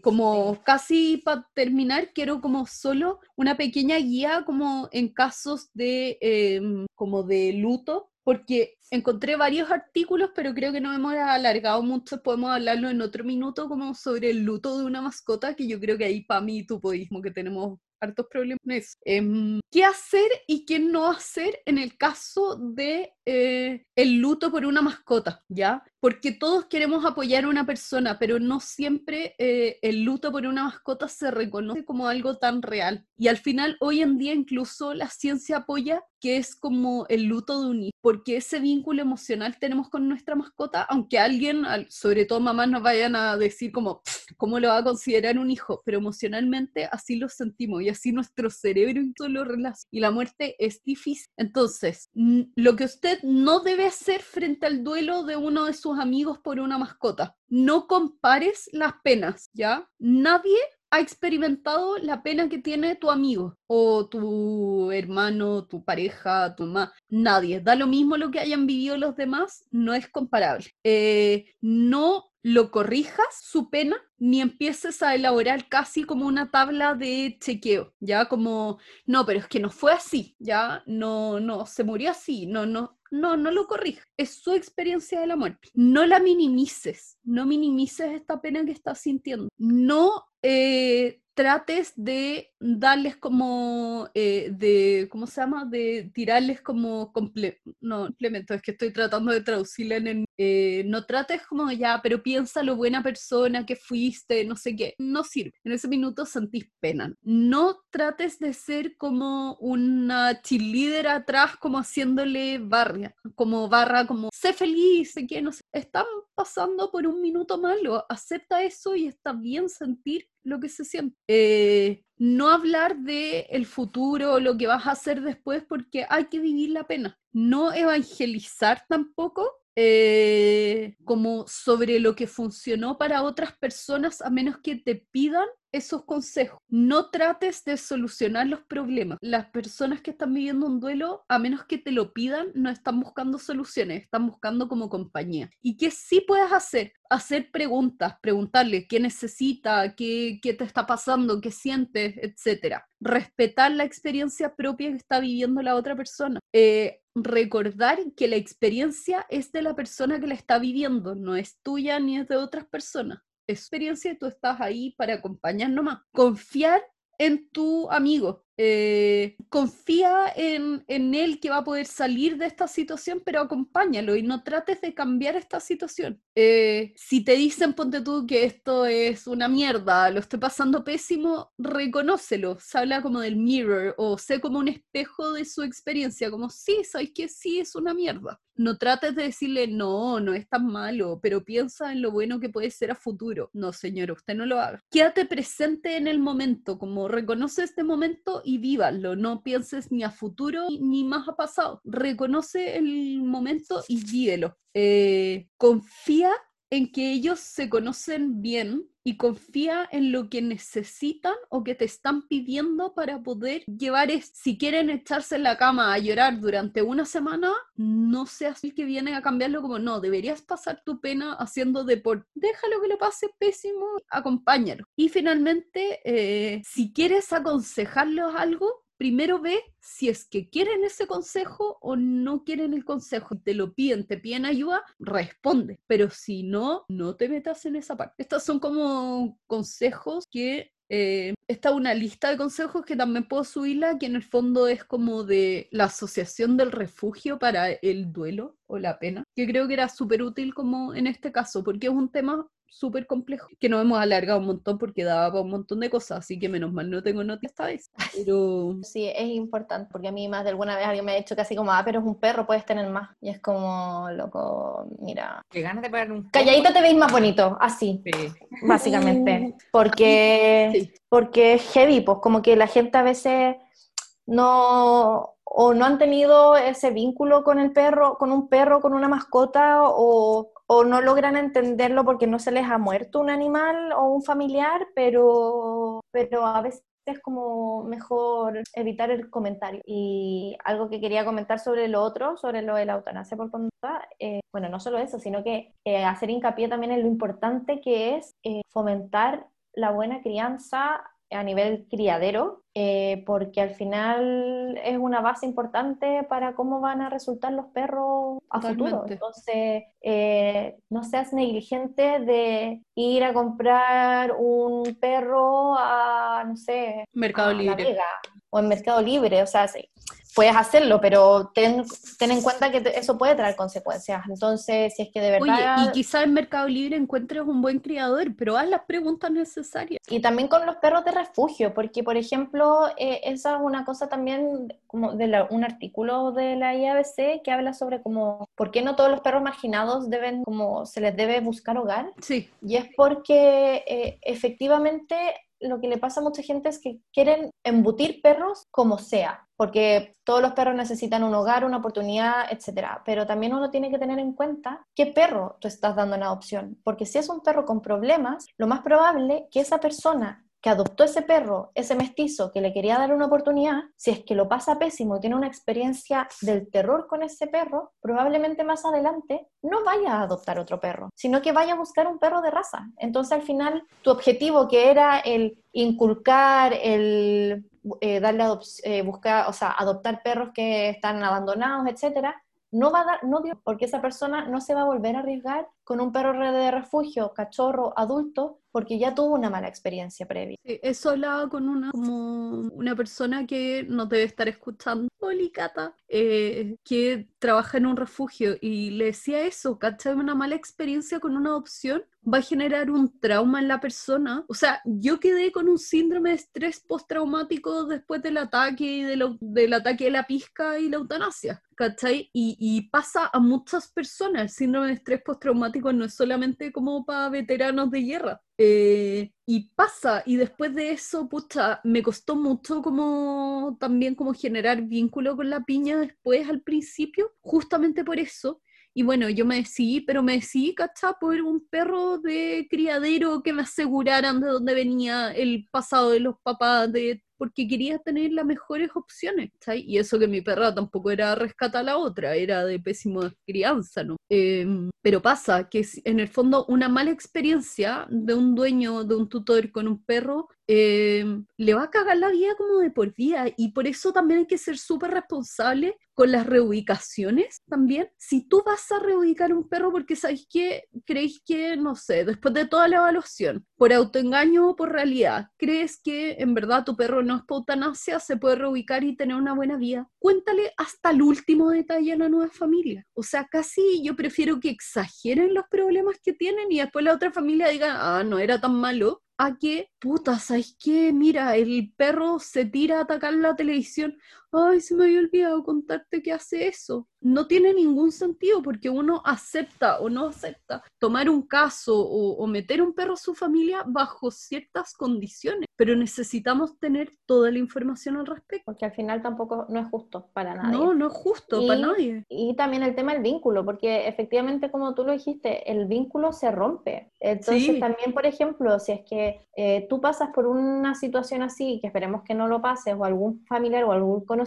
como casi para terminar, quiero como solo una pequeña guía como en casos de em, como de luto porque encontré varios artículos, pero creo que no hemos alargado mucho, podemos hablarlo en otro minuto como sobre el luto de una mascota, que yo creo que ahí para mí tu podismo que tenemos hartos problemas. Eh, ¿Qué hacer y qué no hacer en el caso de eh, el luto por una mascota? ¿Ya? Porque todos queremos apoyar a una persona, pero no siempre eh, el luto por una mascota se reconoce como algo tan real. Y al final, hoy en día incluso la ciencia apoya que es como el luto de un hijo, porque ese vínculo emocional tenemos con nuestra mascota, aunque alguien, sobre todo mamás, nos vayan a decir como, ¿cómo lo va a considerar un hijo? Pero emocionalmente así lo sentimos así nuestro cerebro y lo relaciona. Y la muerte es difícil. Entonces, lo que usted no debe hacer frente al duelo de uno de sus amigos por una mascota, no compares las penas, ¿ya? Nadie ha experimentado la pena que tiene tu amigo o tu hermano, tu pareja, tu mamá. Nadie. Da lo mismo lo que hayan vivido los demás, no es comparable. Eh, no lo corrijas su pena ni empieces a elaborar casi como una tabla de chequeo, ya como, no, pero es que no fue así, ya, no, no, se murió así, no, no, no, no lo corrijas, es su experiencia de la muerte. No la minimices, no minimices esta pena que estás sintiendo, no eh, trates de darles como, eh, de, ¿cómo se llama? De tirarles como, no, complemento, es que estoy tratando de traducirla en eh, no trates como ya, pero piensa lo buena persona que fuiste, no sé qué, no sirve. En ese minuto sentís pena. No trates de ser como una cheerleader atrás, como haciéndole barra, como barra, como sé feliz, sé que no sé. Están pasando por un minuto malo, acepta eso y está bien sentir lo que se siente. Eh, no hablar de el futuro, lo que vas a hacer después, porque hay que vivir la pena. No evangelizar tampoco eh, como sobre lo que funcionó para otras personas, a menos que te pidan esos consejos. No trates de solucionar los problemas. Las personas que están viviendo un duelo, a menos que te lo pidan, no están buscando soluciones, están buscando como compañía. ¿Y qué sí puedes hacer? Hacer preguntas, preguntarle qué necesita, qué, qué te está pasando, qué sientes, etcétera. Respetar la experiencia propia que está viviendo la otra persona. Eh, recordar que la experiencia es de la persona que la está viviendo, no es tuya ni es de otras personas experiencia y tú estás ahí para acompañar nomás. Confiar en tu amigo, eh, confía en, en, él que va a poder salir de esta situación, pero acompáñalo y no trates de cambiar esta situación. Eh, si te dicen, ponte tú que esto es una mierda, lo estoy pasando pésimo, reconócelo, se habla como del mirror o sé como un espejo de su experiencia, como sí, sabes que sí es una mierda. No trates de decirle, no, no es tan malo, pero piensa en lo bueno que puede ser a futuro. No, señor, usted no lo haga. Quédate presente en el momento, como reconoce este momento vívalo, no pienses ni a futuro ni más a pasado. Reconoce el momento y vívelo. Eh, confía en que ellos se conocen bien y confía en lo que necesitan o que te están pidiendo para poder llevar es, si quieren echarse en la cama a llorar durante una semana, no seas el que viene a cambiarlo como no, deberías pasar tu pena haciendo deporte, déjalo que lo pase pésimo, acompáñalo. Y finalmente, eh, si quieres aconsejarlos algo, primero ve si es que quieren ese consejo o no quieren el consejo. Te lo piden, te piden ayuda, responde. Pero si no, no te metas en esa parte. Estos son como consejos que eh, está una lista de consejos que también puedo subirla, que en el fondo es como de la Asociación del Refugio para el Duelo o la Pena, que creo que era súper útil como en este caso, porque es un tema súper complejo, que nos hemos alargado un montón porque daba para un montón de cosas, así que menos mal no tengo noticias esta vez. Pero Sí, es importante, porque a mí más de alguna vez alguien me ha dicho casi como, ah, pero es un perro, puedes tener más. Y es como, loco, mira. Qué ganas de pagar un Calladito te veis más bonito, así, Sí. básicamente. Porque, Sí. porque es heavy, pues como que la gente a veces no, o no han tenido ese vínculo con el perro, con un perro, con una mascota, o, o no logran entenderlo porque no se les ha muerto un animal o un familiar, pero, pero a veces es como mejor evitar el comentario. Y algo que quería comentar sobre lo otro, sobre lo de la eutanasia por conducta, eh, bueno, no solo eso, sino que eh, hacer hincapié también en lo importante que es eh, fomentar la buena crianza a nivel criadero, eh, porque al final es una base importante para cómo van a resultar los perros a futuro. Entonces, eh, no seas negligente de ir a comprar un perro a, no sé, Mercado a La Libre. Vega o en Mercado Libre, o sea, sí, puedes hacerlo, pero ten, ten en cuenta que te- eso puede traer consecuencias. Entonces, si es que de Oye, verdad... y quizá en Mercado Libre encuentres un buen criador, pero haz las preguntas necesarias. Y también con los perros de refugio, porque por ejemplo, eh, esa es una cosa también como de la- un artículo de la IABC que habla sobre como por qué no todos los perros marginados deben, como se les debe buscar hogar. Sí, Y es porque eh, efectivamente lo que le pasa a mucha gente es que quieren embutir perros como sea, porque todos los perros necesitan un hogar, una oportunidad, etcétera. Pero también uno tiene que tener en cuenta qué perro tú estás dando en adopción, porque si es un perro con problemas, lo más probable que esa persona que adoptó ese perro, ese mestizo que le quería dar una oportunidad, si es que lo pasa pésimo y tiene una experiencia del terror con ese perro, probablemente más adelante no vaya a adoptar otro perro, sino que vaya a buscar un perro de raza. Entonces al final tu objetivo que era el inculcar, el eh, darle eh, buscar, o sea, adoptar perros que están abandonados, etcétera, no va a dar, no dio, porque esa persona no se va a volver a arriesgar con un perro de refugio, cachorro, adulto, porque ya tuvo una mala experiencia previa. Eso hablaba con una, como una persona que no debe estar escuchando, Oli Cata, eh, que trabaja en un refugio y le decía eso, ¿cachai? Una mala experiencia con una adopción va a generar un trauma en la persona. O sea, yo quedé con un síndrome de estrés postraumático después del ataque, y de la- del ataque de la pizca y la eutanasia, ¿cachai? Y, y pasa a muchas personas, el síndrome de estrés postraumático no es solamente como para veteranos de guerra. Eh, y pasa, y después de eso, me costó mucho como también como generar vínculo con la piña después al principio, justamente por eso. Y bueno, yo me decidí, pero me decidí, ¿cachá? Por un perro de criadero que me aseguraran de dónde venía el pasado de los papás, de, porque quería tener las mejores opciones. Y eso que mi perra tampoco era rescata a la otra, era de pésima crianza, ¿no? Em, pero pasa que en el fondo una mala experiencia de un dueño, de un tutor con un perro, em, le va a cagar la vida como de por vida. Y por eso también hay que ser súper responsable con las reubicaciones también. Si tú vas a reubicar un perro porque sabéis que creéis que, no sé, después de toda la evaluación, por autoengaño o por realidad, crees que en verdad tu perro no es para eutanasia, se puede reubicar y tener una buena vida, cuéntale hasta el último detalle a la nueva familia. O sea, casi yo prefiero que exageren los problemas que tienen y después la otra familia diga, ah, no era tan malo, a que, puta, ¿sabes qué? Mira, el perro se tira a atacar la televisión. Ay, se me había olvidado contarte que hace eso. No tiene ningún sentido porque uno acepta o no acepta tomar un caso o, o meter un perro a su familia bajo ciertas condiciones, pero necesitamos tener toda la información al respecto. Porque al final tampoco no es justo para nadie. No, no es justo Y- para nadie. Y también el tema del vínculo, porque efectivamente, como tú lo dijiste, el vínculo se rompe. Entonces, Sí. también, por ejemplo, si es que eh, tú pasas por una situación así, que esperemos que no lo pases, o algún familiar o algún conocido,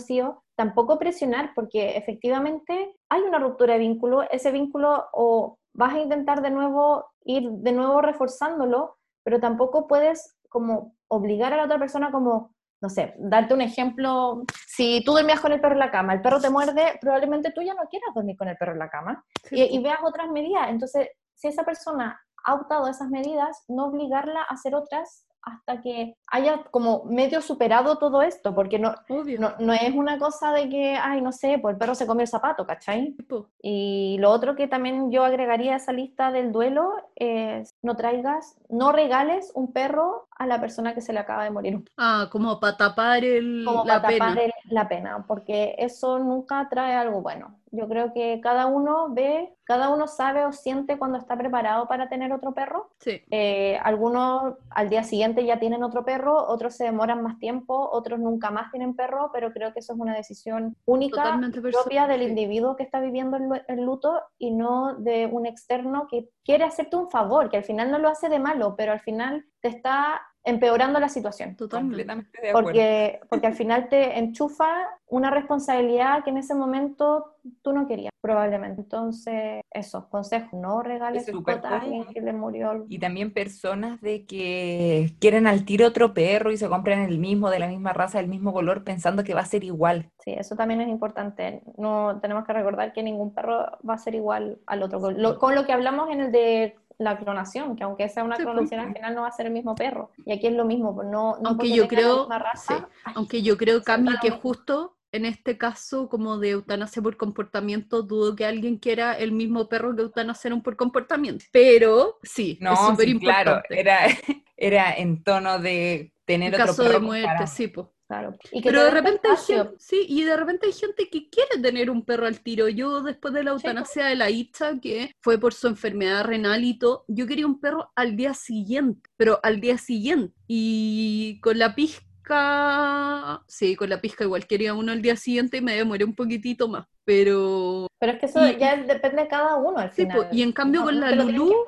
tampoco presionar, porque efectivamente hay una ruptura de vínculo, ese vínculo o vas a intentar de nuevo ir de nuevo reforzándolo, pero tampoco puedes como obligar a la otra persona como no sé, darte un ejemplo, si tú dormías con el perro en la cama, el perro te muerde, probablemente tú ya no quieras dormir con el perro en la cama Sí, y, y veas otras medidas. Entonces, si esa persona ha optado esas medidas, no obligarla a hacer otras hasta que haya como medio superado todo esto, porque no, no, no, es una cosa de que, ay, no sé, pues el perro se comió el zapato, ¿cachai? Y lo otro que también yo agregaría a esa lista del duelo es no traigas, no regales un perro a la persona que se le acaba de morir. Ah, como para tapar, el, como la, para tapar la pena, porque eso nunca trae algo bueno. Yo creo que cada uno ve, cada uno sabe o siente cuando está preparado para tener otro perro. Sí. Eh, algunos al día siguiente ya tienen otro perro, otros se demoran más tiempo, otros nunca más tienen perro, pero creo que eso es una decisión única, propia del individuo que está viviendo el, luto y no de un externo que quiere hacerte un favor, que al final no lo hace de malo, pero al final te está empeorando la situación. Totalmente de acuerdo. Porque, porque al final te enchufa una responsabilidad que en ese momento tú no querías, probablemente. Entonces, eso, consejo, no regales su a alguien que le murió. Y también personas de que quieren al tiro otro perro y se compran el mismo, de la misma raza, del mismo color, pensando que va a ser igual. Sí, eso también es importante. No tenemos que recordar que ningún perro va a ser igual al otro. con lo que hablamos en el de la clonación, que aunque sea una pues, clonación al final no va a ser el mismo perro. Y aquí es lo mismo, pues, no, aunque yo creo, aunque yo creo Cami que justo en este caso como de eutanasia por comportamiento dudo que alguien quiera el mismo perro que eutanasia por comportamiento. Pero sí, no, es súper importante. Claro, era, era en tono de tener otro caso de muerte, sí, pues. Pero de repente hay gente, sí, y de repente hay gente que quiere tener un perro al tiro. Yo después de la eutanasia de la Itza, que fue por su enfermedad renal y todo, yo quería un perro al día siguiente, pero al día siguiente. Y con la pizca, sí, con la pizca igual quería uno al día siguiente y me demoré un poquitito más. Pero... Pero es que eso ya depende de cada uno al final. y en cambio con la Lulu...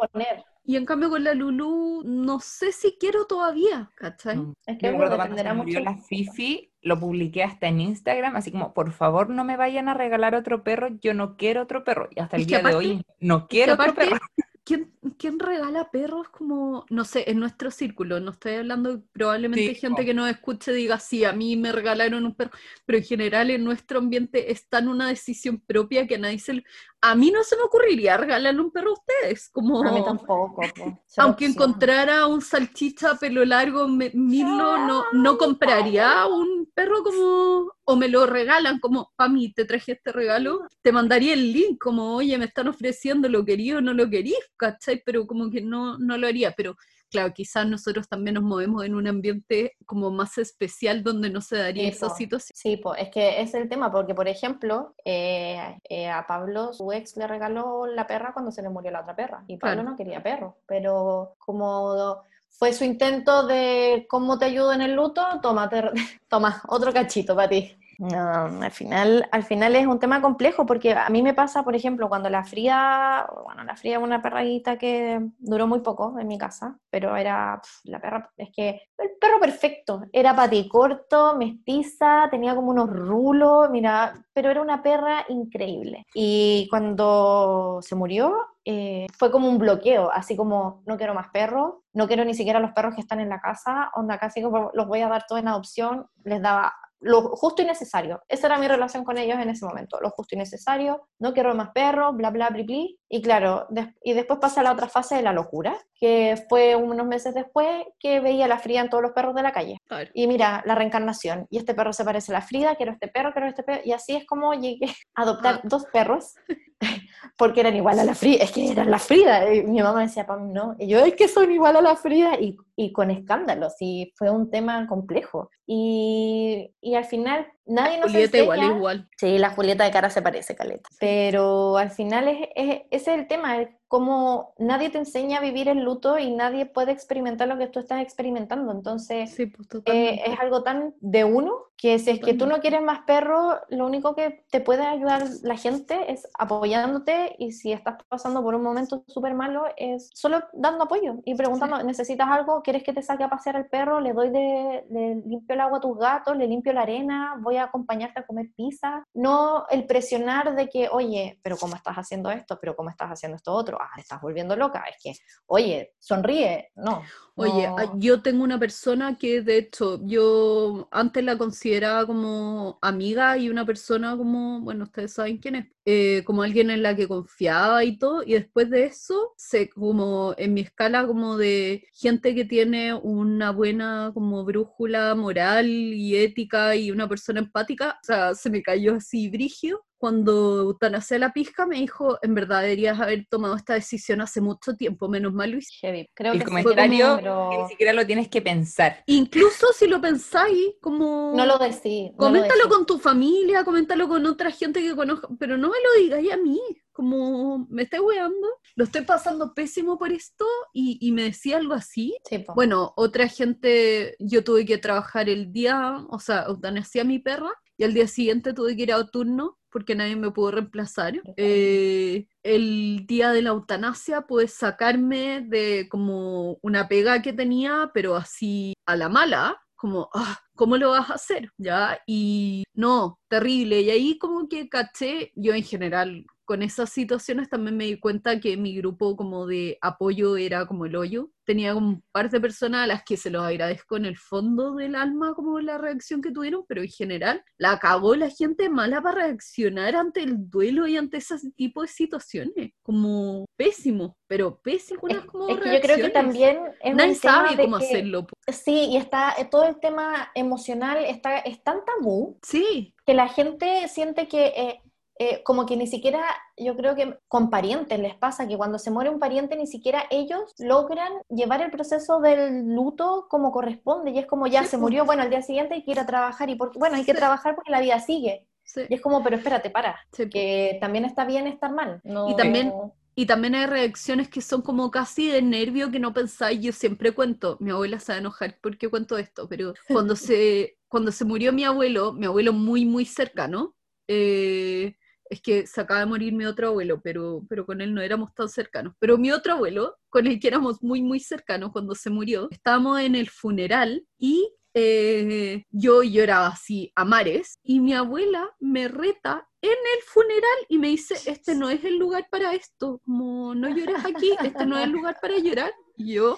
Y en cambio con la Lulu, no sé si quiero todavía, ¿cachai? Es que recuerdo cuando se murió la Fifi, lo publiqué hasta en Instagram, así como, por favor no me vayan a regalar otro perro, yo no quiero otro perro. Y hasta el día de hoy, no quiero otro perro. ¿Quién, ¿quién, regala perros como, no sé, en nuestro círculo? No estoy hablando, probablemente hay gente que nos escuche diga, sí, a mí me regalaron un perro, pero en general en nuestro ambiente está en una decisión propia que nadie se... A mí no se me ocurriría regalarle un perro a ustedes, como... A mí tampoco. Aunque encontrara un salchicha pelo largo, Milo no, no compraría un perro como o me lo regalan como, mí te traje este regalo, te mandaría el link como, oye, me están ofreciendo, lo quería o no lo quería, ¿cachai? Pero como que no, no lo haría, pero claro, quizás nosotros también nos movemos en un ambiente como más especial donde no se daría esa situación. Sí, pues es que es el tema, porque por ejemplo, eh, eh, a Pablo su ex le regaló la perra cuando se le murió la otra perra, y Pablo no quería perro, pero como fue su intento de cómo te ayudo en el luto, toma, toma otro cachito para ti. No, al final, al final es un tema complejo porque a mí me pasa, por ejemplo, cuando la fría, bueno, la fría es una perrita que duró muy poco en mi casa, pero era la perra, es que el perro perfecto, era corto, mestiza, tenía como unos rulos, mira, pero era una perra increíble. Y cuando se murió, eh, fue como un bloqueo, así como no quiero más perros, no quiero ni siquiera los perros que están en la casa, onda casi los voy a dar todos en adopción, les daba lo justo y necesario. Esa era mi relación con ellos en ese momento, lo justo y necesario, no quiero más perros, bla, bla, bla, bla. Y claro, y después pasa la otra fase de la locura, que fue unos meses después que veía la fría en todos los perros de la calle. Y mira, la reencarnación, y este perro se parece a la Frida, quiero este perro, quiero este perro, y así es como llegué a adoptar ah. dos perros, porque eran igual a la Frida, es que eran la Frida, y mi mamá decía, Pam, no, y yo es que son igual a la Frida, y, y con escándalos, y fue un tema complejo. Y, y al final nadie nos Julieta igual igual. Sí, la Julieta de cara se parece, Caleta. Pero al final es, es, ese es el tema, como nadie te enseña a vivir el luto y nadie puede experimentar lo que tú estás experimentando. Entonces, pues, eh, es algo tan de uno que si es que tú no quieres más perro, lo único que te puede ayudar la gente es apoyándote y si estás pasando por un momento súper malo, es solo dando apoyo y preguntando, ¿necesitas algo? ¿Quieres que te saque a pasear al perro? ¿Le doy de, de limpio el agua a tus gatos? ¿Le limpio la arena? ¿Voy a acompañarte a comer pizza? No el presionar de que, oye, pero ¿cómo estás haciendo esto? ¿Pero cómo estás haciendo esto otro? Otro, ah, te estás volviendo loca, es que, oye, sonríe, no. Oye, no. ah, yo tengo una persona que de hecho yo antes la consideraba como amiga y una persona como, bueno, ustedes saben quién es, eh, como alguien en la que confiaba y todo, y después de eso, se, como en mi escala como de gente que tiene una buena como brújula moral y ética y una persona empática, o sea, se me cayó así brigio cuando eutanasié la pizca, me dijo, en verdad deberías haber tomado esta decisión hace mucho tiempo, menos mal Luis. Heavy. Creo El que comentario como- pero que ni siquiera lo tienes que pensar. Incluso si lo pensáis, como... no lo decís. no lo Coméntalo decís. con tu familia, coméntalo con otra gente que conozca, pero no me lo digáis a mí, como me estáis weando, lo estoy pasando pésimo por esto y, y me decía algo así. Sí. Bueno, otra gente, yo tuve que trabajar el día, o sea, eutanasié a mi perra y al día siguiente tuve que ir a turno porque nadie me pudo reemplazar. Eh, el día de la eutanasia pude sacarme de como una pega que tenía, pero así a la mala, como, ah, ¿cómo lo vas a hacer? ¿Ya? Y no, terrible. Y ahí como que caché, yo en general, con esas situaciones también me di cuenta que mi grupo como de apoyo era como el hoyo. Tenía como un par de personas a las que se los agradezco en el fondo del alma como la reacción que tuvieron, pero en general la acabó la gente mala para reaccionar ante el duelo y ante ese tipo de situaciones. Como pésimo, pero pésimo Es, como es que yo creo que también es Nadie un tema sabe de cómo que- hacerlo. Sí, y está eh, todo el tema emocional está es tan tabú Sí, que la gente siente que eh, eh, como que ni siquiera, yo creo que con parientes les pasa que cuando se muere un pariente ni siquiera ellos logran llevar el proceso del luto como corresponde y es como ya Sí, se po. murió, bueno, al día siguiente hay que ir a trabajar y porque, bueno, hay que Sí. trabajar porque la vida sigue sí, y es como, pero espérate, para, po. que también está bien estar mal. No, Y también- Y también hay reacciones que son como casi de nervio que no pensáis. Yo siempre cuento, mi abuela se va a enojar porque cuento esto, pero cuando se, cuando se murió mi abuelo, mi abuelo muy, muy cercano, eh, es que se acaba de morir mi otro abuelo, pero, pero con él no éramos tan cercanos. Pero mi otro abuelo, con el que éramos muy, muy cercanos cuando se murió, estábamos en el funeral y eh, yo lloraba así a mares y mi abuela me reta en el funeral y me dice, este no es el lugar para esto, como no llores aquí, este no es el lugar para llorar. Y yo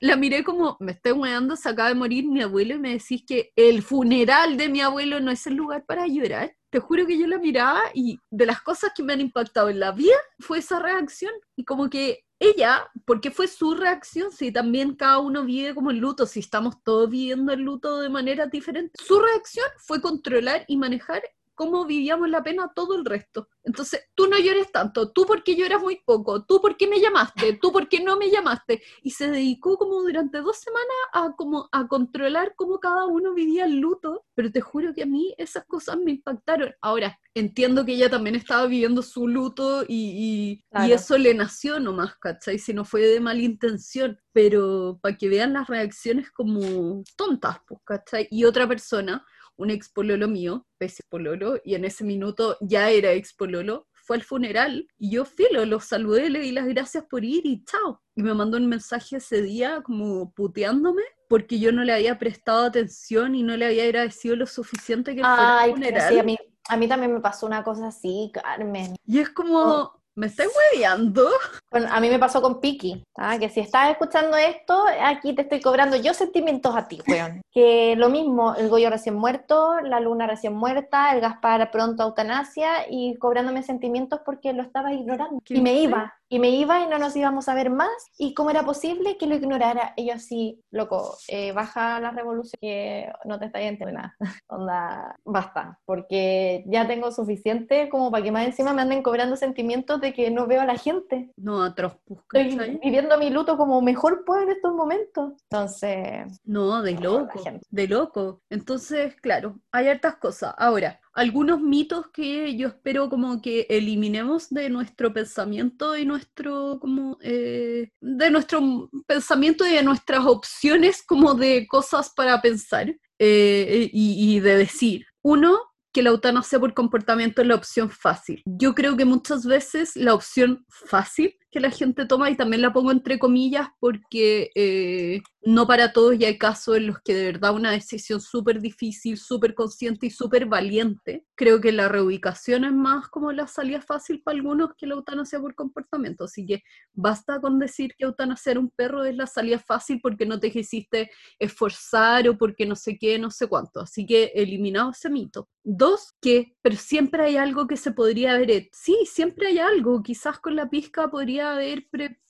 la miré como, me estoy weando, se acaba de morir mi abuelo y me decís que el funeral de mi abuelo no es el lugar para llorar. Te juro que yo la miraba y de las cosas que me han impactado en la vida fue esa reacción. Y como que ella, porque fue su reacción, si también cada uno vive como el luto, si estamos todos viviendo el luto de manera diferente, su reacción fue controlar y manejar cómo vivíamos la pena todo el resto. Entonces, tú no llores tanto, tú porque lloras muy poco, tú porque me llamaste, tú porque no me llamaste. Y se dedicó como durante dos semanas a, como, a controlar cómo cada uno vivía el luto, pero te juro que a mí esas cosas me impactaron. Ahora, entiendo que ella también estaba viviendo su luto y, y- y Claro. eso le nació nomás, ¿cachai? Si no fue de mala intención, pero para que vean las reacciones como tontas, pues, ¿cachai? Y otra persona un ex pololo mío, pese pololo, y en ese minuto ya era ex pololo, fue al funeral y yo filo, lo saludé, le di las gracias por ir y chao. Y me mandó un mensaje ese día como puteándome porque yo no le había prestado atención y no le había agradecido lo suficiente que fuera al Ay, funeral. sí, a mí, a mí también me pasó una cosa así, Carmen. Y es como, Oh. ¿Me estáis hueveando? Bueno, a mí me pasó con Piki, ¿ah? que si estás escuchando esto, aquí te estoy cobrando yo sentimientos a ti, weón. Que lo mismo, el Goyo recién muerto, la Luna recién muerta, el Gaspar pronto a eutanasia y cobrándome sentimientos porque lo estaba ignorando. ¿Qué Y me iba, y me iba y no nos íbamos a ver más. ¿Y cómo era posible que lo ignorara? Y yo así, loco, eh, baja la revolución que no te está entendiendo nada. Onda, basta, porque ya tengo suficiente como para que más encima me anden cobrando sentimientos de que no veo a la gente. No, pues, Estoy viviendo mi luto como mejor puedo en estos momentos. Entonces, No, de No, loco, de loco. Entonces, claro, hay hartas cosas. Ahora, algunos mitos que yo espero como que eliminemos de nuestro pensamiento y nuestro, como, eh, de nuestro pensamiento y de nuestras opciones como de cosas para pensar eh, y, y de decir. Uno, que la eutanasia por comportamiento es la opción fácil. Yo creo que muchas veces la opción fácil que la gente toma y también la pongo entre comillas porque eh, no para todos y hay casos en los que de verdad una decisión súper difícil, súper consciente y súper valiente. Creo que la reubicación es más como la salida fácil para algunos que la eutanasia por comportamiento. Así que basta con decir que eutanasia un perro es la salida fácil porque no te quisiste esforzar o porque no sé qué, no sé cuánto. Así que eliminado ese mito. Dos, que, pero siempre hay algo que se podría haber Sí, siempre hay algo. Quizás con la pizca podría haber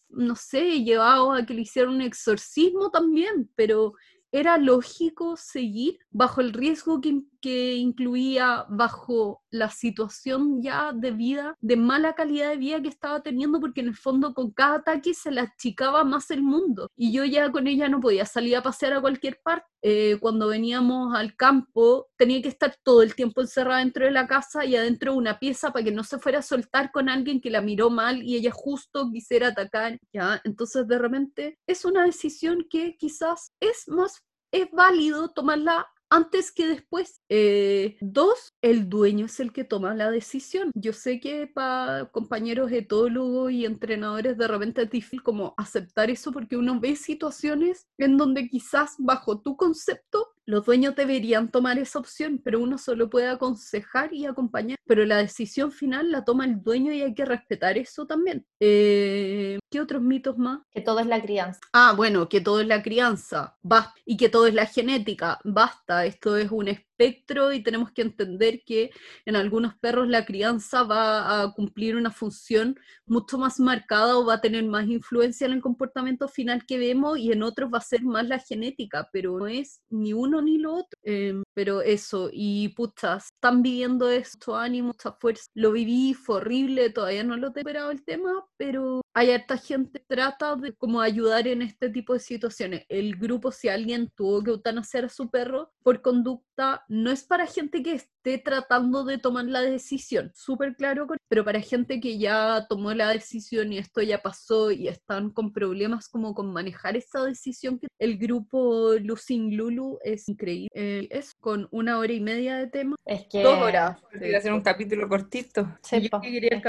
no sé, llevado a que le hicieran un exorcismo también, pero era lógico seguir bajo el riesgo que, que, incluía, bajo la situación ya de vida, de mala calidad de vida que estaba teniendo, porque en el fondo con cada ataque se le achicaba más el mundo. Y yo ya con ella no podía salir a pasear a cualquier parte. Eh, cuando veníamos al campo, tenía que estar todo el tiempo encerrada dentro de la casa y adentro de una pieza para que no se fuera a soltar con alguien que la miró mal y ella justo quisiera atacar. ¿ya? Entonces, de repente, es una decisión que quizás es más es válido tomarla antes que después. Eh, dos, el dueño es el que toma la decisión. Yo sé que para compañeros etólogos y entrenadores de repente es difícil como aceptar eso porque uno ve situaciones en donde quizás bajo tu concepto los dueños deberían tomar esa opción, pero uno solo puede aconsejar y acompañar. Pero la decisión final la toma el dueño y hay que respetar eso también. Eh, ¿Qué otros mitos más? Que todo es la crianza. Ah, bueno, que todo es la crianza. Basta. Y que todo es la genética. Basta. Esto es un espectro y tenemos que entender que en algunos perros la crianza va a cumplir una función mucho más marcada o va a tener más influencia en el comportamiento final que vemos y en otros va a ser más la genética, pero no es ni uno ni lo otro. Em, pero eso, y putas, están viviendo esto, ánimo, esta fuerza. Lo viví, fue horrible, todavía no lo he esperado el tema, pero hay harta gente que trata de como ayudar en este tipo de situaciones. El grupo, si alguien tuvo que eutanasiar a su perro por conducta no es para gente que esté tratando de tomar la decisión, súper claro, pero para gente que ya tomó la decisión y esto ya pasó y están con problemas como con manejar esa decisión, el grupo Lucin Lulu es increíble. Eh, es con una hora y media de tema. Es que... Dos horas. Hacer un capítulo cortito. es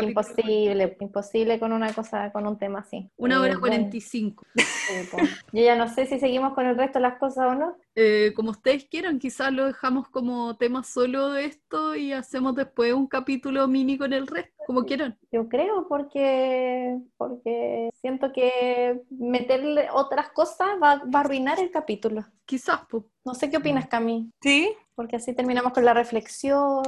imposible, imposible con una cosa, con un tema así. Una hora eh, cuarenta y cinco. Yo ya no sé si seguimos con el resto de las cosas o no. Eh, como ustedes quieran, quizás lo dejamos como tema solo de esto y hacemos después un capítulo mini con el resto, como quieran. Yo creo, porque, porque siento que meterle otras cosas va, va a arruinar el capítulo. Quizás, pues. No sé qué opinas, Cami. Sí, porque así terminamos con la reflexión.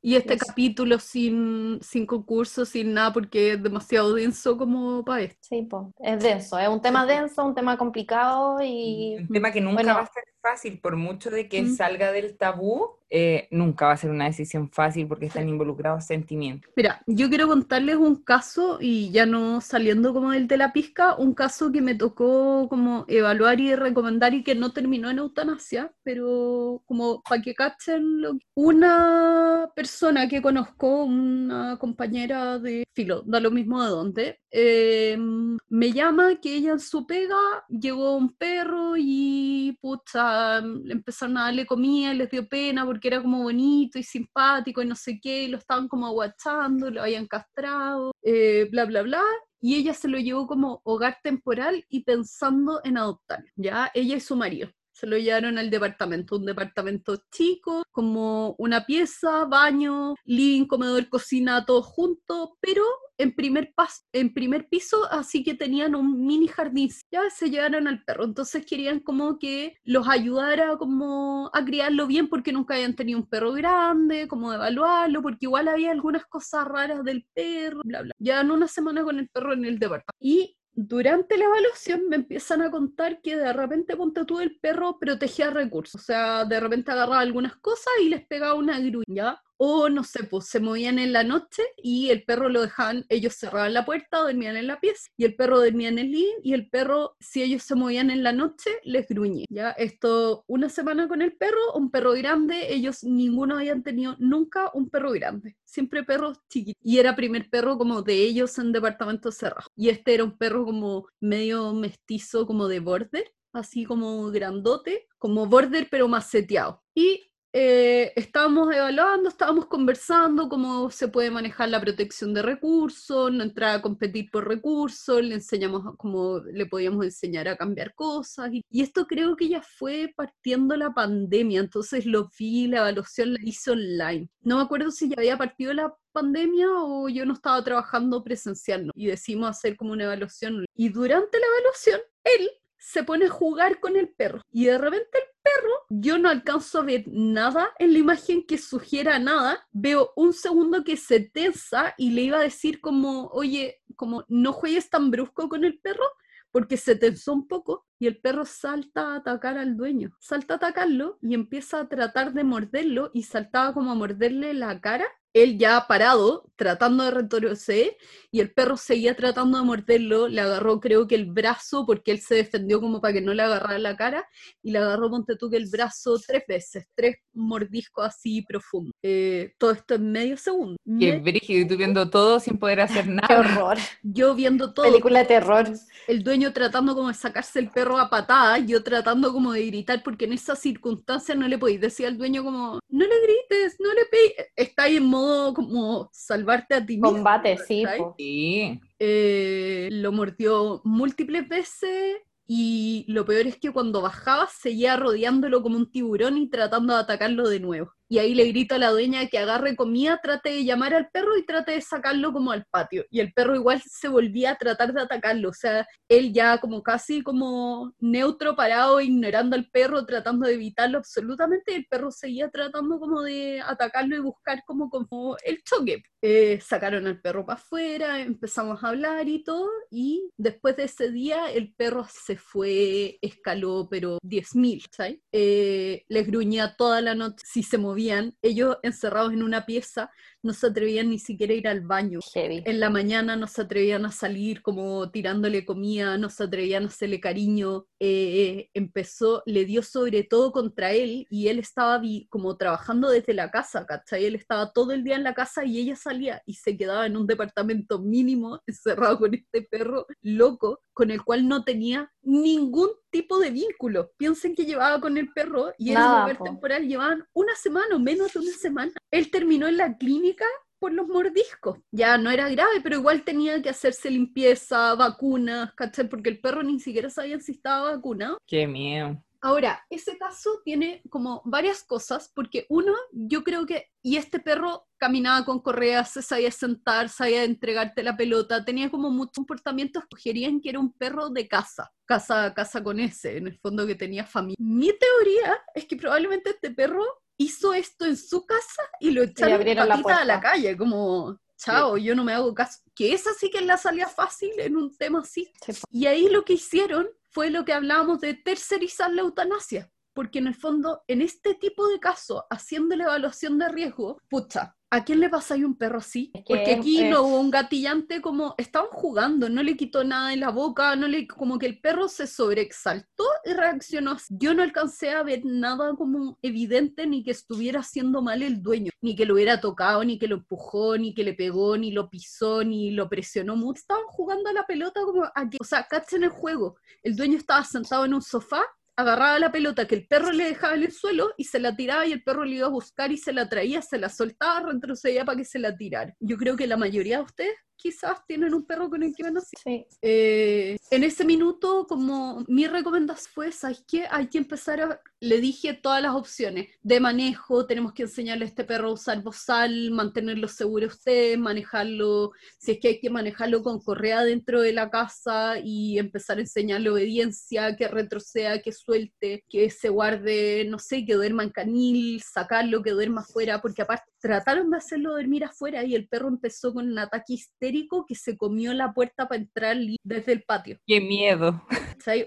Y este capítulo sin, sin concurso, sin nada, porque es demasiado denso como para esto. Sí, es denso, es un tema denso, un tema complicado y... Un tema que nunca va a ser fácil, por mucho de que salga del tabú, eh, nunca va a ser una decisión fácil porque están involucrados sentimientos. Mira, yo quiero contarles un caso, y ya no saliendo como del de la pizca, un caso que me tocó como evaluar y recomendar y que no terminó en eutanasia, pero como para que cachen lo Una persona que conozco, una compañera de filo, da lo mismo de dónde, em, me llama que ella en su pega llegó un perro y pucha, le empezaron a darle comida y les dio pena porque era como bonito y simpático y no sé qué, y lo estaban como aguachando, lo habían castrado, eh, bla, bla, bla, y ella se lo llevó como hogar temporal y pensando en adoptar, ¿ya? Ella y su marido se lo llevaron al departamento, un departamento chico, como una pieza, baño, living, comedor, cocina, todo junto, pero en primer, en primer piso, así que tenían un mini jardín. Ya se llevaron al perro, entonces querían como que los ayudara como a criarlo bien porque nunca habían tenido un perro grande, como evaluarlo, porque igual había algunas cosas raras del perro, bla, bla. Llevan una semana con el perro en el departamento. Durante la evaluación me empiezan a contar que de repente, ponte tú, el perro protegía recursos. O sea, de repente agarraba algunas cosas y les pegaba una gruña. O no sé, pues se movían en la noche y el perro lo dejaban, ellos cerraban la puerta, dormían en la pieza y el perro dormía en el living y el perro, si ellos se movían en la noche, les gruñía. Ya, esto, una semana con el perro, un perro grande, ellos ninguno habían tenido nunca un perro grande, siempre perros chiquitos. Y era primer perro como de ellos en departamento cerrado. Y este era un perro como medio mestizo, como de border, así como grandote, como border pero más seteado. Y eh, estábamos evaluando, estábamos conversando cómo se puede manejar la protección de recursos, no entrar a competir por recursos, le enseñamos cómo le podíamos enseñar a cambiar cosas. Y, y esto creo que ya fue partiendo la pandemia, entonces lo vi, la evaluación la hice online. No me acuerdo si ya había partido la pandemia o yo no estaba trabajando presencial y decimos hacer como una evaluación. Y durante la evaluación, él se pone a jugar con el perro y de repente el perro, yo no alcanzo a ver nada en la imagen que sugiera nada, veo un segundo que se tensa y le iba a decir como, oye, como no juegues tan brusco con el perro porque se tensó un poco y el perro salta a atacar al dueño. Salta a atacarlo y empieza a tratar de morderlo y saltaba como a morderle la cara él ya parado, tratando de retroceder, y el perro seguía tratando de morderlo, le agarró creo que el brazo, porque él se defendió como para que no le agarrara la cara, y le agarró, ponte tú, que el brazo tres veces, tres mordiscos así profundos. Eh, todo esto en medio segundo. Qué brígido, y tú viendo todo sin poder hacer nada. Qué horror. Yo viendo todo. Película de terror. El dueño tratando como de sacarse el perro a patadas, yo tratando como de gritar, porque en esas circunstancias no le podéis decir al dueño como, no le grites, no le pegues, está ahí en modo como salvarte a ti mismo. Combate, sí. Sí. Eh, lo mordió múltiples veces y lo peor es que cuando bajaba seguía rodeándolo como un tiburón y tratando de atacarlo de nuevo y ahí le grito a la dueña que agarre comida, trate de llamar al perro y trate de sacarlo como al patio. Y el perro igual se volvía a tratar de atacarlo, o sea, él ya como casi como neutro, parado, ignorando al perro, tratando de evitarlo absolutamente, el perro seguía tratando como de atacarlo y buscar como, como el choque. Eh, sacaron al perro para afuera, empezamos a hablar y todo, y después de ese día el perro se fue, escaló, pero 10.000, ¿sabes? Eh, les gruñía toda la noche, si se movía ellos encerrados en una pieza no se atrevían ni siquiera a ir al baño. En la mañana no se atrevían a salir como tirándole comida, no se atrevían a hacerle cariño. Eh, empezó, le dio sobre todo contra él y él estaba como trabajando desde la casa, ¿cachai? Él estaba todo el día en la casa y ella salía y se quedaba en un departamento mínimo encerrado con este perro loco con el cual no tenía ningún tipo de vínculo. Piensen que llevaba con el perro y en el lugar temporal llevaban una semana o menos de una semana. Él terminó en la clínica por los mordiscos. Ya no era grave, pero igual tenía que hacerse limpieza, vacunas, ¿cachai? Porque el perro ni siquiera sabía si estaba vacunado. Qué miedo. Ahora, ese caso tiene como varias cosas, porque uno, yo creo que, y este perro caminaba con correas, se sabía sentar, sabía entregarte la pelota, tenía como muchos comportamientos que sugerían que era un perro de casa, casa, casa con ese, en el fondo que tenía familia. Mi teoría es que probablemente este perro hizo esto en su casa y lo echaron patita a la calle, como, chao, yo no me hago caso. Que esa sí que es la salida fácil en un tema así. Y ahí lo que hicieron fue lo que hablábamos de tercerizar la eutanasia. Porque en el fondo, en este tipo de casos, haciendo la evaluación de riesgo, pucha, ¿A quién le pasa ahí un perro así? Porque aquí no hubo un gatillante como estaban jugando, no le quitó nada en la boca, no le como que el perro se sobreexaltó y reaccionó. Yo no alcancé a ver nada como evidente ni que estuviera haciendo mal el dueño, ni que lo hubiera tocado, ni que lo empujó, ni que le pegó, ni lo pisó, ni lo presionó mucho. Estaban jugando a la pelota como aquí, o sea, en el juego. El dueño estaba sentado en un sofá agarraba la pelota que el perro le dejaba en el suelo y se la tiraba y el perro le iba a buscar y se la traía, se la soltaba, retrocedía para que se la tirara. Yo creo que la mayoría de ustedes quizás tienen un perro con el que van así. Sí. Eh, en ese minuto, como mi recomendación fue, ¿sabes qué? Hay que empezar a... Le dije todas las opciones de manejo, tenemos que enseñarle a este perro a usar bozal, mantenerlo seguro ustedes, manejarlo, si es que hay que manejarlo con correa dentro de la casa y empezar a enseñarle obediencia, que retroceda, que suelte, que se guarde, no sé, que duerma en canil, sacarlo, que duerma afuera, porque aparte trataron de hacerlo dormir afuera y el perro empezó con un ataque histérico que se comió la puerta para entrar desde el patio. ¡Qué miedo!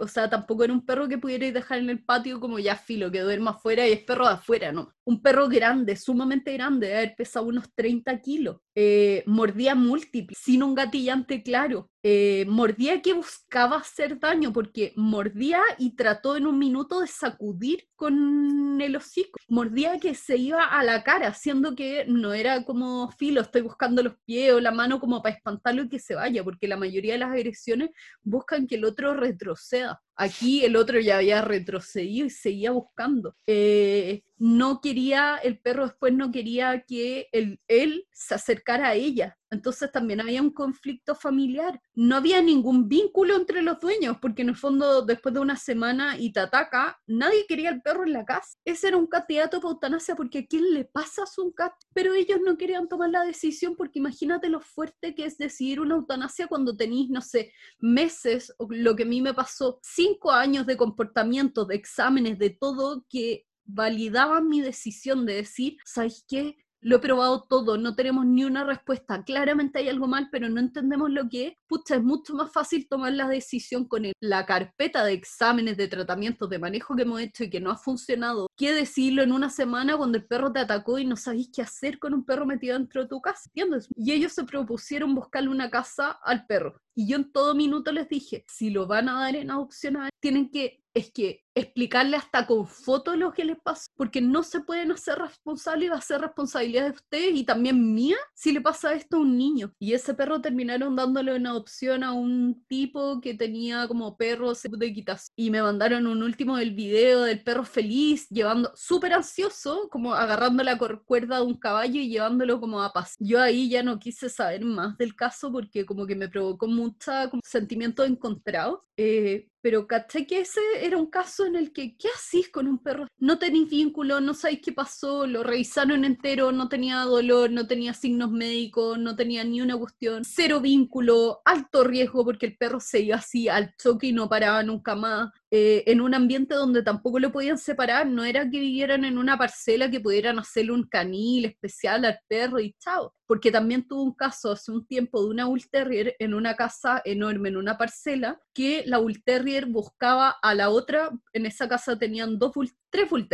O sea, tampoco era un perro que pudierais dejar en el patio como ya filo, que duerma afuera y es perro de afuera, ¿no? Un perro grande, sumamente grande, debe haber pesado unos 30 kilos. Eh, mordía múltiple, sin un gatillante claro. Eh, mordía que buscaba hacer daño, porque mordía y trató en un minuto de sacudir con el hocico. Mordía que se iba a la cara, siendo que no era como filo, estoy buscando los pies o la mano como para espantarlo y que se vaya, porque la mayoría de las agresiones buscan que el otro retroceda. Aquí el otro ya había retrocedido y seguía buscando. Eh, no quería, el perro después no quería que él se acercara a ella. Entonces también había un conflicto familiar. No había ningún vínculo entre los dueños, porque en el fondo, después de una semana y te ataca, nadie quería al perro en la casa. Ese era un candidato para eutanasia porque a quién le pasa a un cat. Pero ellos no querían tomar la decisión porque imagínate lo fuerte que es decidir una eutanasia cuando tenéis, no sé, meses, o lo que a mí me pasó, cinco años de comportamiento, de exámenes, de todo que validaban mi decisión de decir, ¿sabes qué? Lo he probado todo, no tenemos ni una respuesta. Claramente hay algo mal, pero no entendemos lo que es. Pucha, es mucho más fácil tomar la decisión con la carpeta de exámenes, de tratamientos, de manejo que hemos hecho y que no ha funcionado, que decirlo en una semana cuando el perro te atacó y no sabéis qué hacer con un perro metido dentro de tu casa. Y ellos se propusieron buscarle una casa al perro. Y yo en todo minuto les dije, si lo van a dar en adopción tienen que es que explicarle hasta con fotos lo que les pasó, porque no se pueden hacer responsables y va a ser responsabilidad de ustedes y también mía si le pasa esto a un niño. Y ese perro terminaron dándole una adopción a un tipo que tenía como perros de equitación. Y me mandaron un último del video del perro feliz, llevando, súper ansioso, como agarrando la cuerda de un caballo y llevándolo como a paz. Yo ahí ya no quise saber más del caso porque como que me provocó mucha como, sentimientos encontrados. Eh, pero caché que ese era un caso en el que, ¿qué hacís con un perro? No tenéis vínculo, no sabéis qué pasó, lo revisaron entero, no tenía dolor, no tenía signos médicos, no tenía ni una cuestión, cero vínculo, alto riesgo porque el perro se iba así al choque y no paraba nunca más. Eh, en un ambiente donde tampoco lo podían separar, no era que vivieran en una parcela que pudieran hacerle un canil especial al perro y chao, porque también tuvo un caso hace un tiempo de una Bull Terrier en una casa enorme, en una parcela, que la Bull Terrier buscaba a la otra, en esa casa tenían dos Bull tres Bull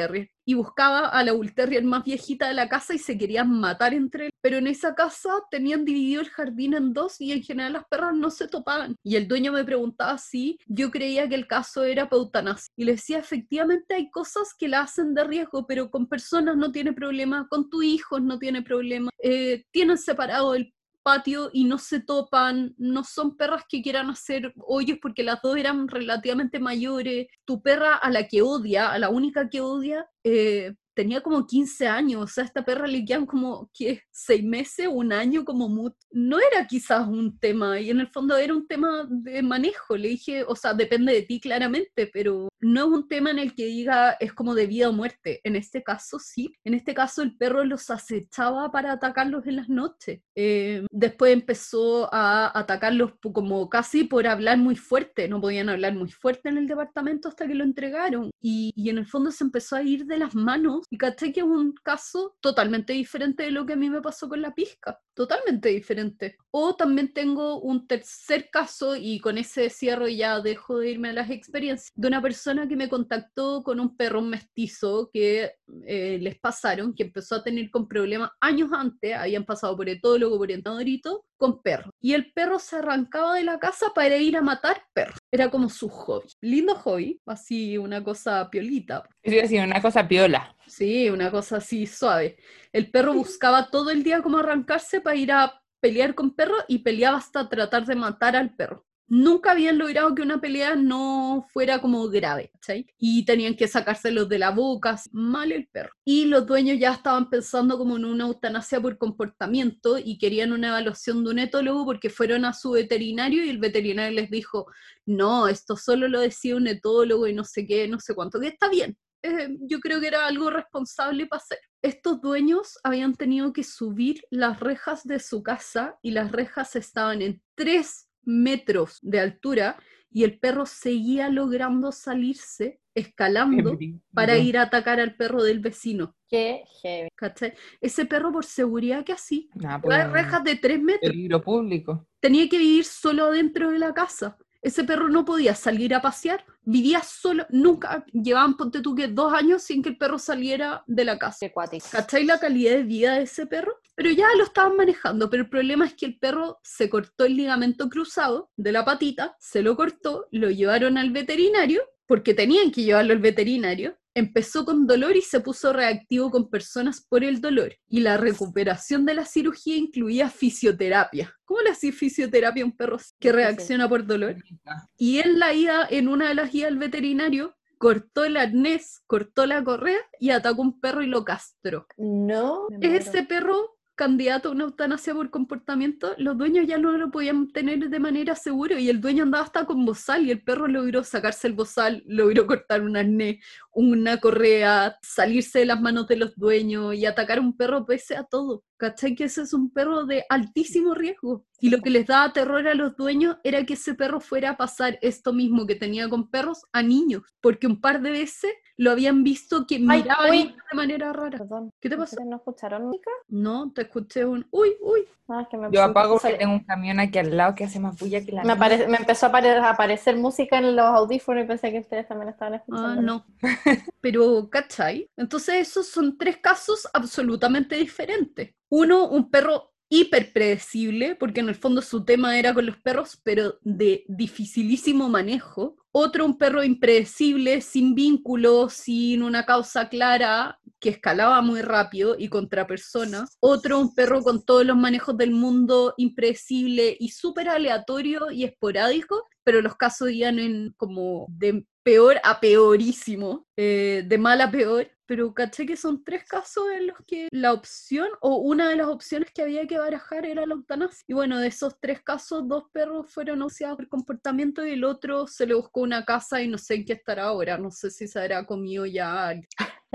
y buscaba a la Bull más viejita de la casa y se querían matar entre ellos. Pero en esa casa tenían dividido el jardín en dos y en general las perras no se topaban. Y el dueño me preguntaba si yo creía que el caso era peutanasia. Y le decía, efectivamente hay cosas que la hacen de riesgo, pero con personas no tiene problema, con tu hijo no tiene problema. Eh, tienen separado el patio y no se topan, no son perras que quieran hacer hoyos porque las dos eran relativamente mayores. Tu perra a la que odia, a la única que odia, eh, tenía como 15 años, o sea, esta perra le quedan como, ¿qué? ¿Seis meses? ¿Un año? Como mucho. No era quizás un tema, y en el fondo era un tema de manejo, le dije, o sea, depende de ti claramente, pero no es un tema en el que diga es como de vida o muerte. En este caso sí, en este caso el perro los acechaba para atacarlos en las noches. Eh, después empezó a atacarlos como casi por hablar muy fuerte, no podían hablar muy fuerte en el departamento hasta que lo entregaron, y en el fondo se empezó a ir de las manos y caché que es un caso totalmente diferente de lo que a mí me pasó con la pizca, totalmente diferente. O también tengo un tercer caso, y con ese cierro ya dejo de irme a las experiencias, de una persona que me contactó con un perro mestizo que eh, les pasaron, que empezó a tener con problemas años antes, habían pasado por etólogo, por entrenadorito, con perro. Y el perro se arrancaba de la casa para ir a matar perros. Era como su hobby. Lindo hobby, así una cosa piolita. Sí, así una cosa piola. Sí, una cosa así suave. El perro buscaba todo el día como arrancarse para ir a pelear con perros y peleaba hasta tratar de matar al perro nunca habían logrado que una pelea no fuera como grave, ¿sí? Y tenían que sacárselos de la boca, mal el perro. Y los dueños ya estaban pensando como en una eutanasia por comportamiento y querían una evaluación de un etólogo porque fueron a su veterinario y el veterinario les dijo, no, esto solo lo decía un etólogo y no sé qué, no sé cuánto, que está bien. Eh, yo creo que era algo responsable para hacer. Estos dueños habían tenido que subir las rejas de su casa y las rejas estaban en tres metros de altura y el perro seguía logrando salirse escalando para ir a atacar al perro del vecino. Qué heavy. Ese perro por seguridad que así, pues, rejas de tres metros. Peligro público. Tenía que vivir solo dentro de la casa. Ese perro no podía salir a pasear, vivía solo, nunca, llevaban, ponte tú que dos años sin que el perro saliera de la casa. ¿Cachai la calidad de vida de ese perro? Pero ya lo estaban manejando, pero el problema es que el perro se cortó el ligamento cruzado de la patita, se lo cortó, lo llevaron al veterinario, porque tenían que llevarlo al veterinario, empezó con dolor y se puso reactivo con personas por el dolor. Y la recuperación de la cirugía incluía fisioterapia. ¿Cómo le hacía fisioterapia a un perro que reacciona por dolor? Y en la ida, en una de las guías al veterinario, cortó el arnés, cortó la correa y atacó a un perro y lo castró. No. Ese perro candidato a una eutanasia por comportamiento, los dueños ya no lo podían tener de manera segura y el dueño andaba hasta con bozal y el perro logró sacarse el bozal, logró cortar un arnés, una correa, salirse de las manos de los dueños y atacar a un perro pese a todo. ¿Cachai? Que ese es un perro de altísimo riesgo. Y lo que les daba terror a los dueños era que ese perro fuera a pasar esto mismo que tenía con perros a niños, porque un par de veces lo habían visto que miraba de manera rara. Perdón. ¿Qué te pasó? ¿No escucharon, Mica? No, te escuché un uy, uy. Ah, que me Yo apago porque tengo un camión aquí al lado que hace más bulla que la me, apare- me empezó a, apare- a aparecer música en los audífonos y pensé que ustedes también estaban escuchando. Ah, no. Pero, ¿cachai? Entonces esos son tres casos absolutamente diferentes. Uno, un perro hiper predecible, porque en el fondo su tema era con los perros, pero de dificilísimo manejo. Otro, un perro impredecible, sin vínculo, sin una causa clara, que escalaba muy rápido y contra personas. Otro, un perro con todos los manejos del mundo impredecible y súper aleatorio y esporádico, pero los casos iban en como de peor a peorísimo, eh, de mal a peor, pero caché que son tres casos en los que la opción o una de las opciones que había que barajar era la eutanasia. Y bueno, de esos tres casos, dos perros fueron auxiliados por comportamiento y el otro se le buscó una casa y no sé en qué estará ahora, no sé si se habrá comido ya.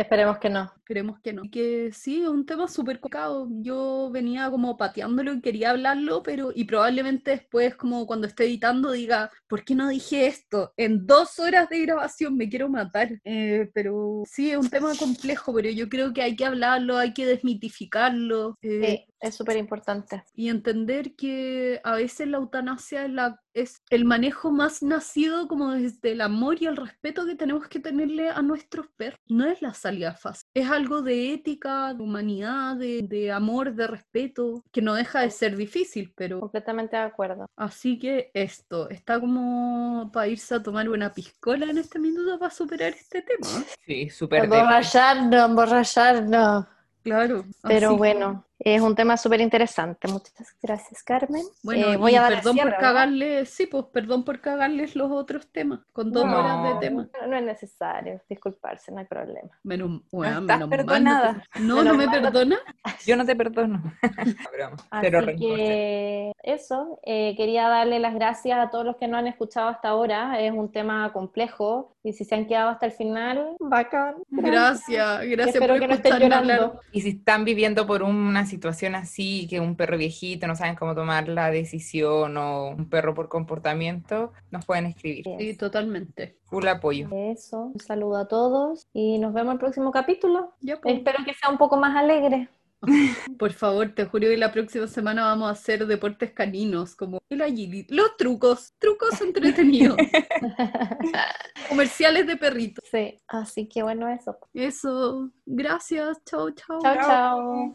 Esperemos que no. Esperemos que no. Y que sí, es un tema súper complicado. Yo venía como pateándolo y quería hablarlo, pero y probablemente después, como cuando esté editando, diga, ¿por qué no dije esto? En dos horas de grabación me quiero matar. Eh, pero sí, es un tema complejo, pero yo creo que hay que hablarlo, hay que desmitificarlo. eh, Sí, es súper importante. y entender que a veces la eutanasia es, la, es el manejo más nacido como desde el amor y el respeto que tenemos que tenerle a nuestros perros. No es la salida fácil, es algo de ética, de humanidad, de, de amor, de respeto, que no deja de ser difícil, pero Completamente de acuerdo. así que esto, está como para irse a tomar una piscola en este minuto para superar este tema. Sí, súper de- Emborracharnos, emborracharnos. Claro. Pero así bueno, es un tema súper interesante. Muchas gracias, Carmen. Bueno, Eh, voy y a perdón cierre, por ¿verdad? cagarles, sí, pues perdón por cagarles los otros temas, con dos No, horas de tema. No, no es necesario disculparse, no hay problema. Menos, weón, estás menos mal perdonada. No, te- no, Menos no me mal no perdona. Yo no te perdono. Broma, Así que eso, eh, quería darle las gracias a todos los que no han escuchado hasta ahora. Es un tema complejo y si se han quedado hasta el final, bacán. Gracias, gracias Espero por que no estén llorando. Y si están viviendo por una situación así, que un perro viejito no saben cómo tomar la decisión o un perro por comportamiento, nos pueden escribir. Sí, totalmente. Full apoyo. Eso, un saludo a todos y nos vemos en el próximo capítulo. Ya, pues, Espero que sea un poco más alegre. por favor, te juro que la próxima semana vamos a hacer deportes caninos, como el agility, los trucos, trucos entretenidos, comerciales de perritos. Sí, así que bueno, eso. Eso, gracias, chao. Chao, Chao. chao.